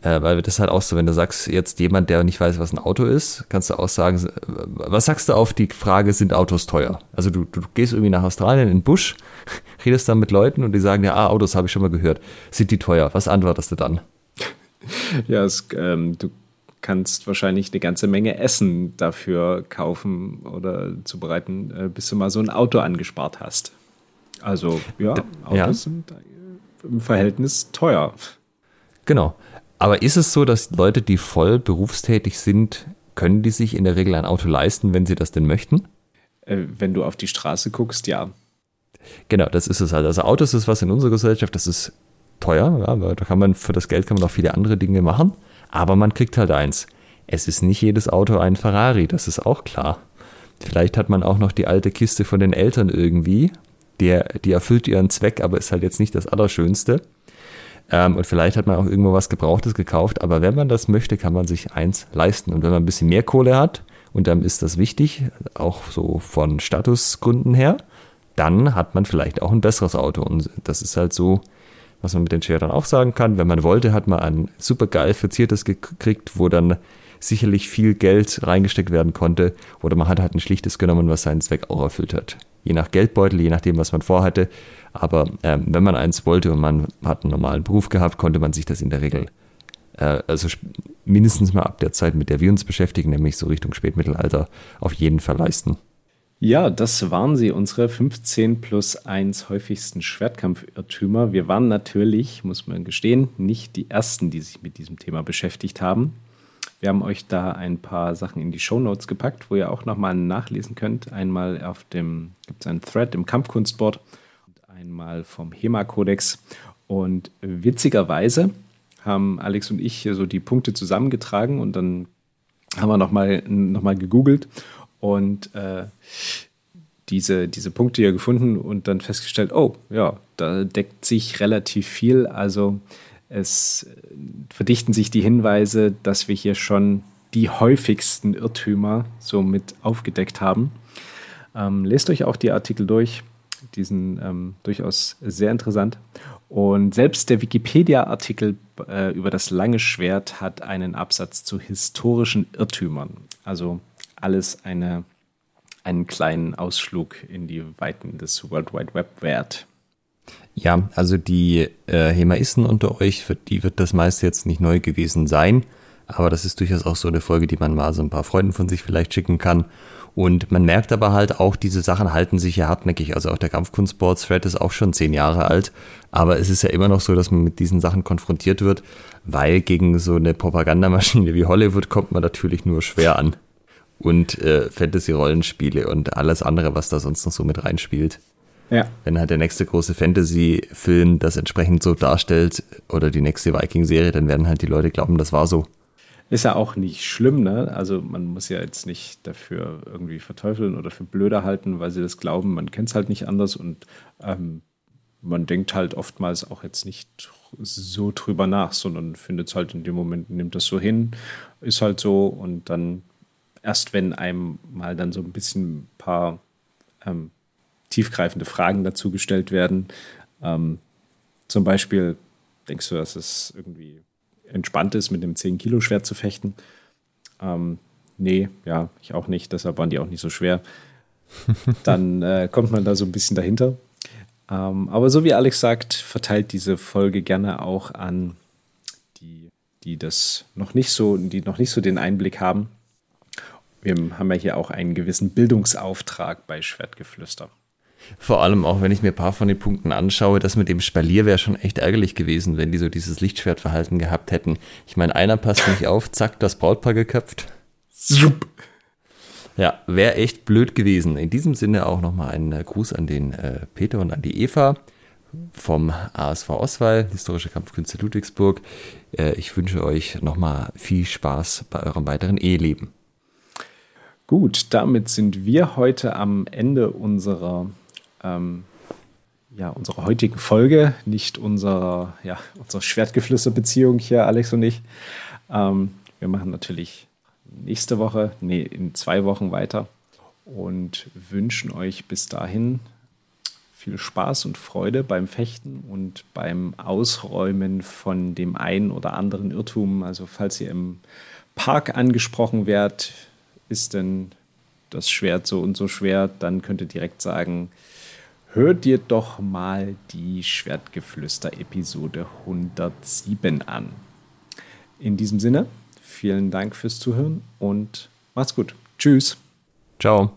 Äh, weil das halt auch so, wenn du sagst, jetzt jemand, der nicht weiß, was ein Auto ist, kannst du auch sagen, was sagst du auf die Frage, sind Autos teuer? Also du, du gehst irgendwie nach Australien in den Busch, redest dann mit Leuten und die sagen, ja, ah, Autos habe ich schon mal gehört. Sind die teuer? Was antwortest du dann? Ja, es, ähm, du kannst wahrscheinlich eine ganze Menge Essen dafür kaufen oder zubereiten, äh, bis du mal so ein Auto angespart hast. Also ja, Autos ja. sind im Verhältnis teuer. Genau. Aber ist es so, dass Leute, die voll berufstätig sind, können die sich in der Regel ein Auto leisten, wenn sie das denn möchten? Äh, wenn du auf die Straße guckst, ja. Genau, das ist es halt. Also Autos ist was in unserer Gesellschaft, das ist teuer, ja, weil da kann man für das Geld kann man auch viele andere Dinge machen, aber man kriegt halt eins. Es ist nicht jedes Auto ein Ferrari, das ist auch klar. Vielleicht hat man auch noch die alte Kiste von den Eltern irgendwie, der, die erfüllt ihren Zweck, aber ist halt jetzt nicht das Allerschönste. Ähm, und vielleicht hat man auch irgendwo was Gebrauchtes gekauft, aber wenn man das möchte, kann man sich eins leisten. Und wenn man ein bisschen mehr Kohle hat, und dann ist das wichtig, auch so von Statusgründen her, dann hat man vielleicht auch ein besseres Auto. Und das ist halt so, was man mit den Schwertern auch sagen kann. Wenn man wollte, hat man ein super geil verziertes gekriegt, wo dann sicherlich viel Geld reingesteckt werden konnte. Oder man hat halt ein schlichtes genommen, was seinen Zweck auch erfüllt hat. Je nach Geldbeutel, je nachdem, was man vorhatte, aber ähm, wenn man eins wollte und man hat einen normalen Beruf gehabt, konnte man sich das in der Regel, äh, also mindestens mal ab der Zeit, mit der wir uns beschäftigen, nämlich so Richtung Spätmittelalter, auf jeden Fall leisten. Ja, das waren sie, unsere 15 plus 1 häufigsten Schwertkampfirrtümer. Wir waren natürlich, muss man gestehen, nicht die Ersten, die sich mit diesem Thema beschäftigt haben. Wir haben euch da ein paar Sachen in die Show Notes gepackt, wo ihr auch nochmal nachlesen könnt. Einmal auf dem, gibt es einen Thread im Kampfkunstboard einmal vom HEMA-Kodex. Und witzigerweise haben Alex und ich hier so die Punkte zusammengetragen und dann haben wir nochmal noch mal gegoogelt und äh, diese, diese Punkte hier gefunden und dann festgestellt, oh ja, da deckt sich relativ viel. Also es verdichten sich die Hinweise, dass wir hier schon die häufigsten Irrtümer so mit aufgedeckt haben. Ähm, lest euch auch die Artikel durch diesen ähm, durchaus sehr interessant. Und selbst der Wikipedia-Artikel äh, über das lange Schwert hat einen Absatz zu historischen Irrtümern. Also alles eine, einen kleinen Ausflug in die Weiten des World Wide Web wert. Ja, also die äh, Hemaisten unter euch, für die wird das meiste jetzt nicht neu gewesen sein, aber das ist durchaus auch so eine Folge, die man mal so ein paar Freunden von sich vielleicht schicken kann. Und man merkt aber halt auch, diese Sachen halten sich ja hartnäckig. Also auch der Kampfkunstsport-Thread ist auch schon zehn Jahre alt. Aber es ist ja immer noch so, dass man mit diesen Sachen konfrontiert wird, weil gegen so eine Propagandamaschine wie Hollywood kommt man natürlich nur schwer an. Und äh, Fantasy-Rollenspiele und alles andere, was da sonst noch so mit reinspielt. Ja. Wenn halt der nächste große Fantasy-Film das entsprechend so darstellt oder die nächste Viking-Serie, dann werden halt die Leute glauben, das war so. Ist ja auch nicht schlimm, ne? Also man muss ja jetzt nicht dafür irgendwie verteufeln oder für blöder halten, weil sie das glauben. Man kennt es halt nicht anders und ähm, man denkt halt oftmals auch jetzt nicht so drüber nach, sondern findet es halt in dem Moment, nimmt das so hin, ist halt so und dann erst wenn einem mal dann so ein bisschen ein paar ähm, tiefgreifende Fragen dazu gestellt werden, ähm, zum Beispiel denkst du, dass es irgendwie entspannt ist, mit einem 10-Kilo-Schwert zu fechten. Ähm, nee, ja, ich auch nicht, deshalb waren die auch nicht so schwer. Dann äh, kommt man da so ein bisschen dahinter. Ähm, aber so wie Alex sagt, verteilt diese Folge gerne auch an die, die das noch nicht so, die noch nicht so den Einblick haben. Wir haben ja hier auch einen gewissen Bildungsauftrag bei Schwertgeflüster. Vor allem auch, wenn ich mir ein paar von den Punkten anschaue, das mit dem Spalier wäre schon echt ärgerlich gewesen, wenn die so dieses Lichtschwertverhalten gehabt hätten. Ich meine, einer passt nicht auf, zack, das Brautpaar geköpft. Zup. Ja, wäre echt blöd gewesen. In diesem Sinne auch nochmal einen äh, Gruß an den äh, Peter und an die Eva vom ASV Oswald, Historische Kampfkünste Ludwigsburg. Äh, ich wünsche euch nochmal viel Spaß bei eurem weiteren Eheleben. Gut, damit sind wir heute am Ende unserer ähm, ja, unserer heutigen Folge, nicht unserer, ja, unserer Schwertgeflüster-Beziehung hier, Alex und ich. Ähm, wir machen natürlich nächste Woche, nee, in zwei Wochen weiter und wünschen euch bis dahin viel Spaß und Freude beim Fechten und beim Ausräumen von dem einen oder anderen Irrtum. Also falls ihr im Park angesprochen werdet, ist denn das Schwert so und so schwer, dann könnt ihr direkt sagen, hör dir doch mal die Schwertgeflüster-Episode 107 an. In diesem Sinne, vielen Dank fürs Zuhören und macht's gut. Tschüss. Ciao.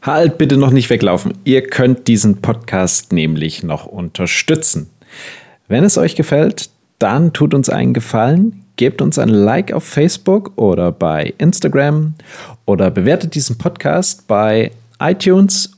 Halt bitte noch nicht weglaufen. Ihr könnt diesen Podcast nämlich noch unterstützen. Wenn es euch gefällt, dann tut uns einen Gefallen, gebt uns ein Like auf Facebook oder bei Instagram oder bewertet diesen Podcast bei iTunes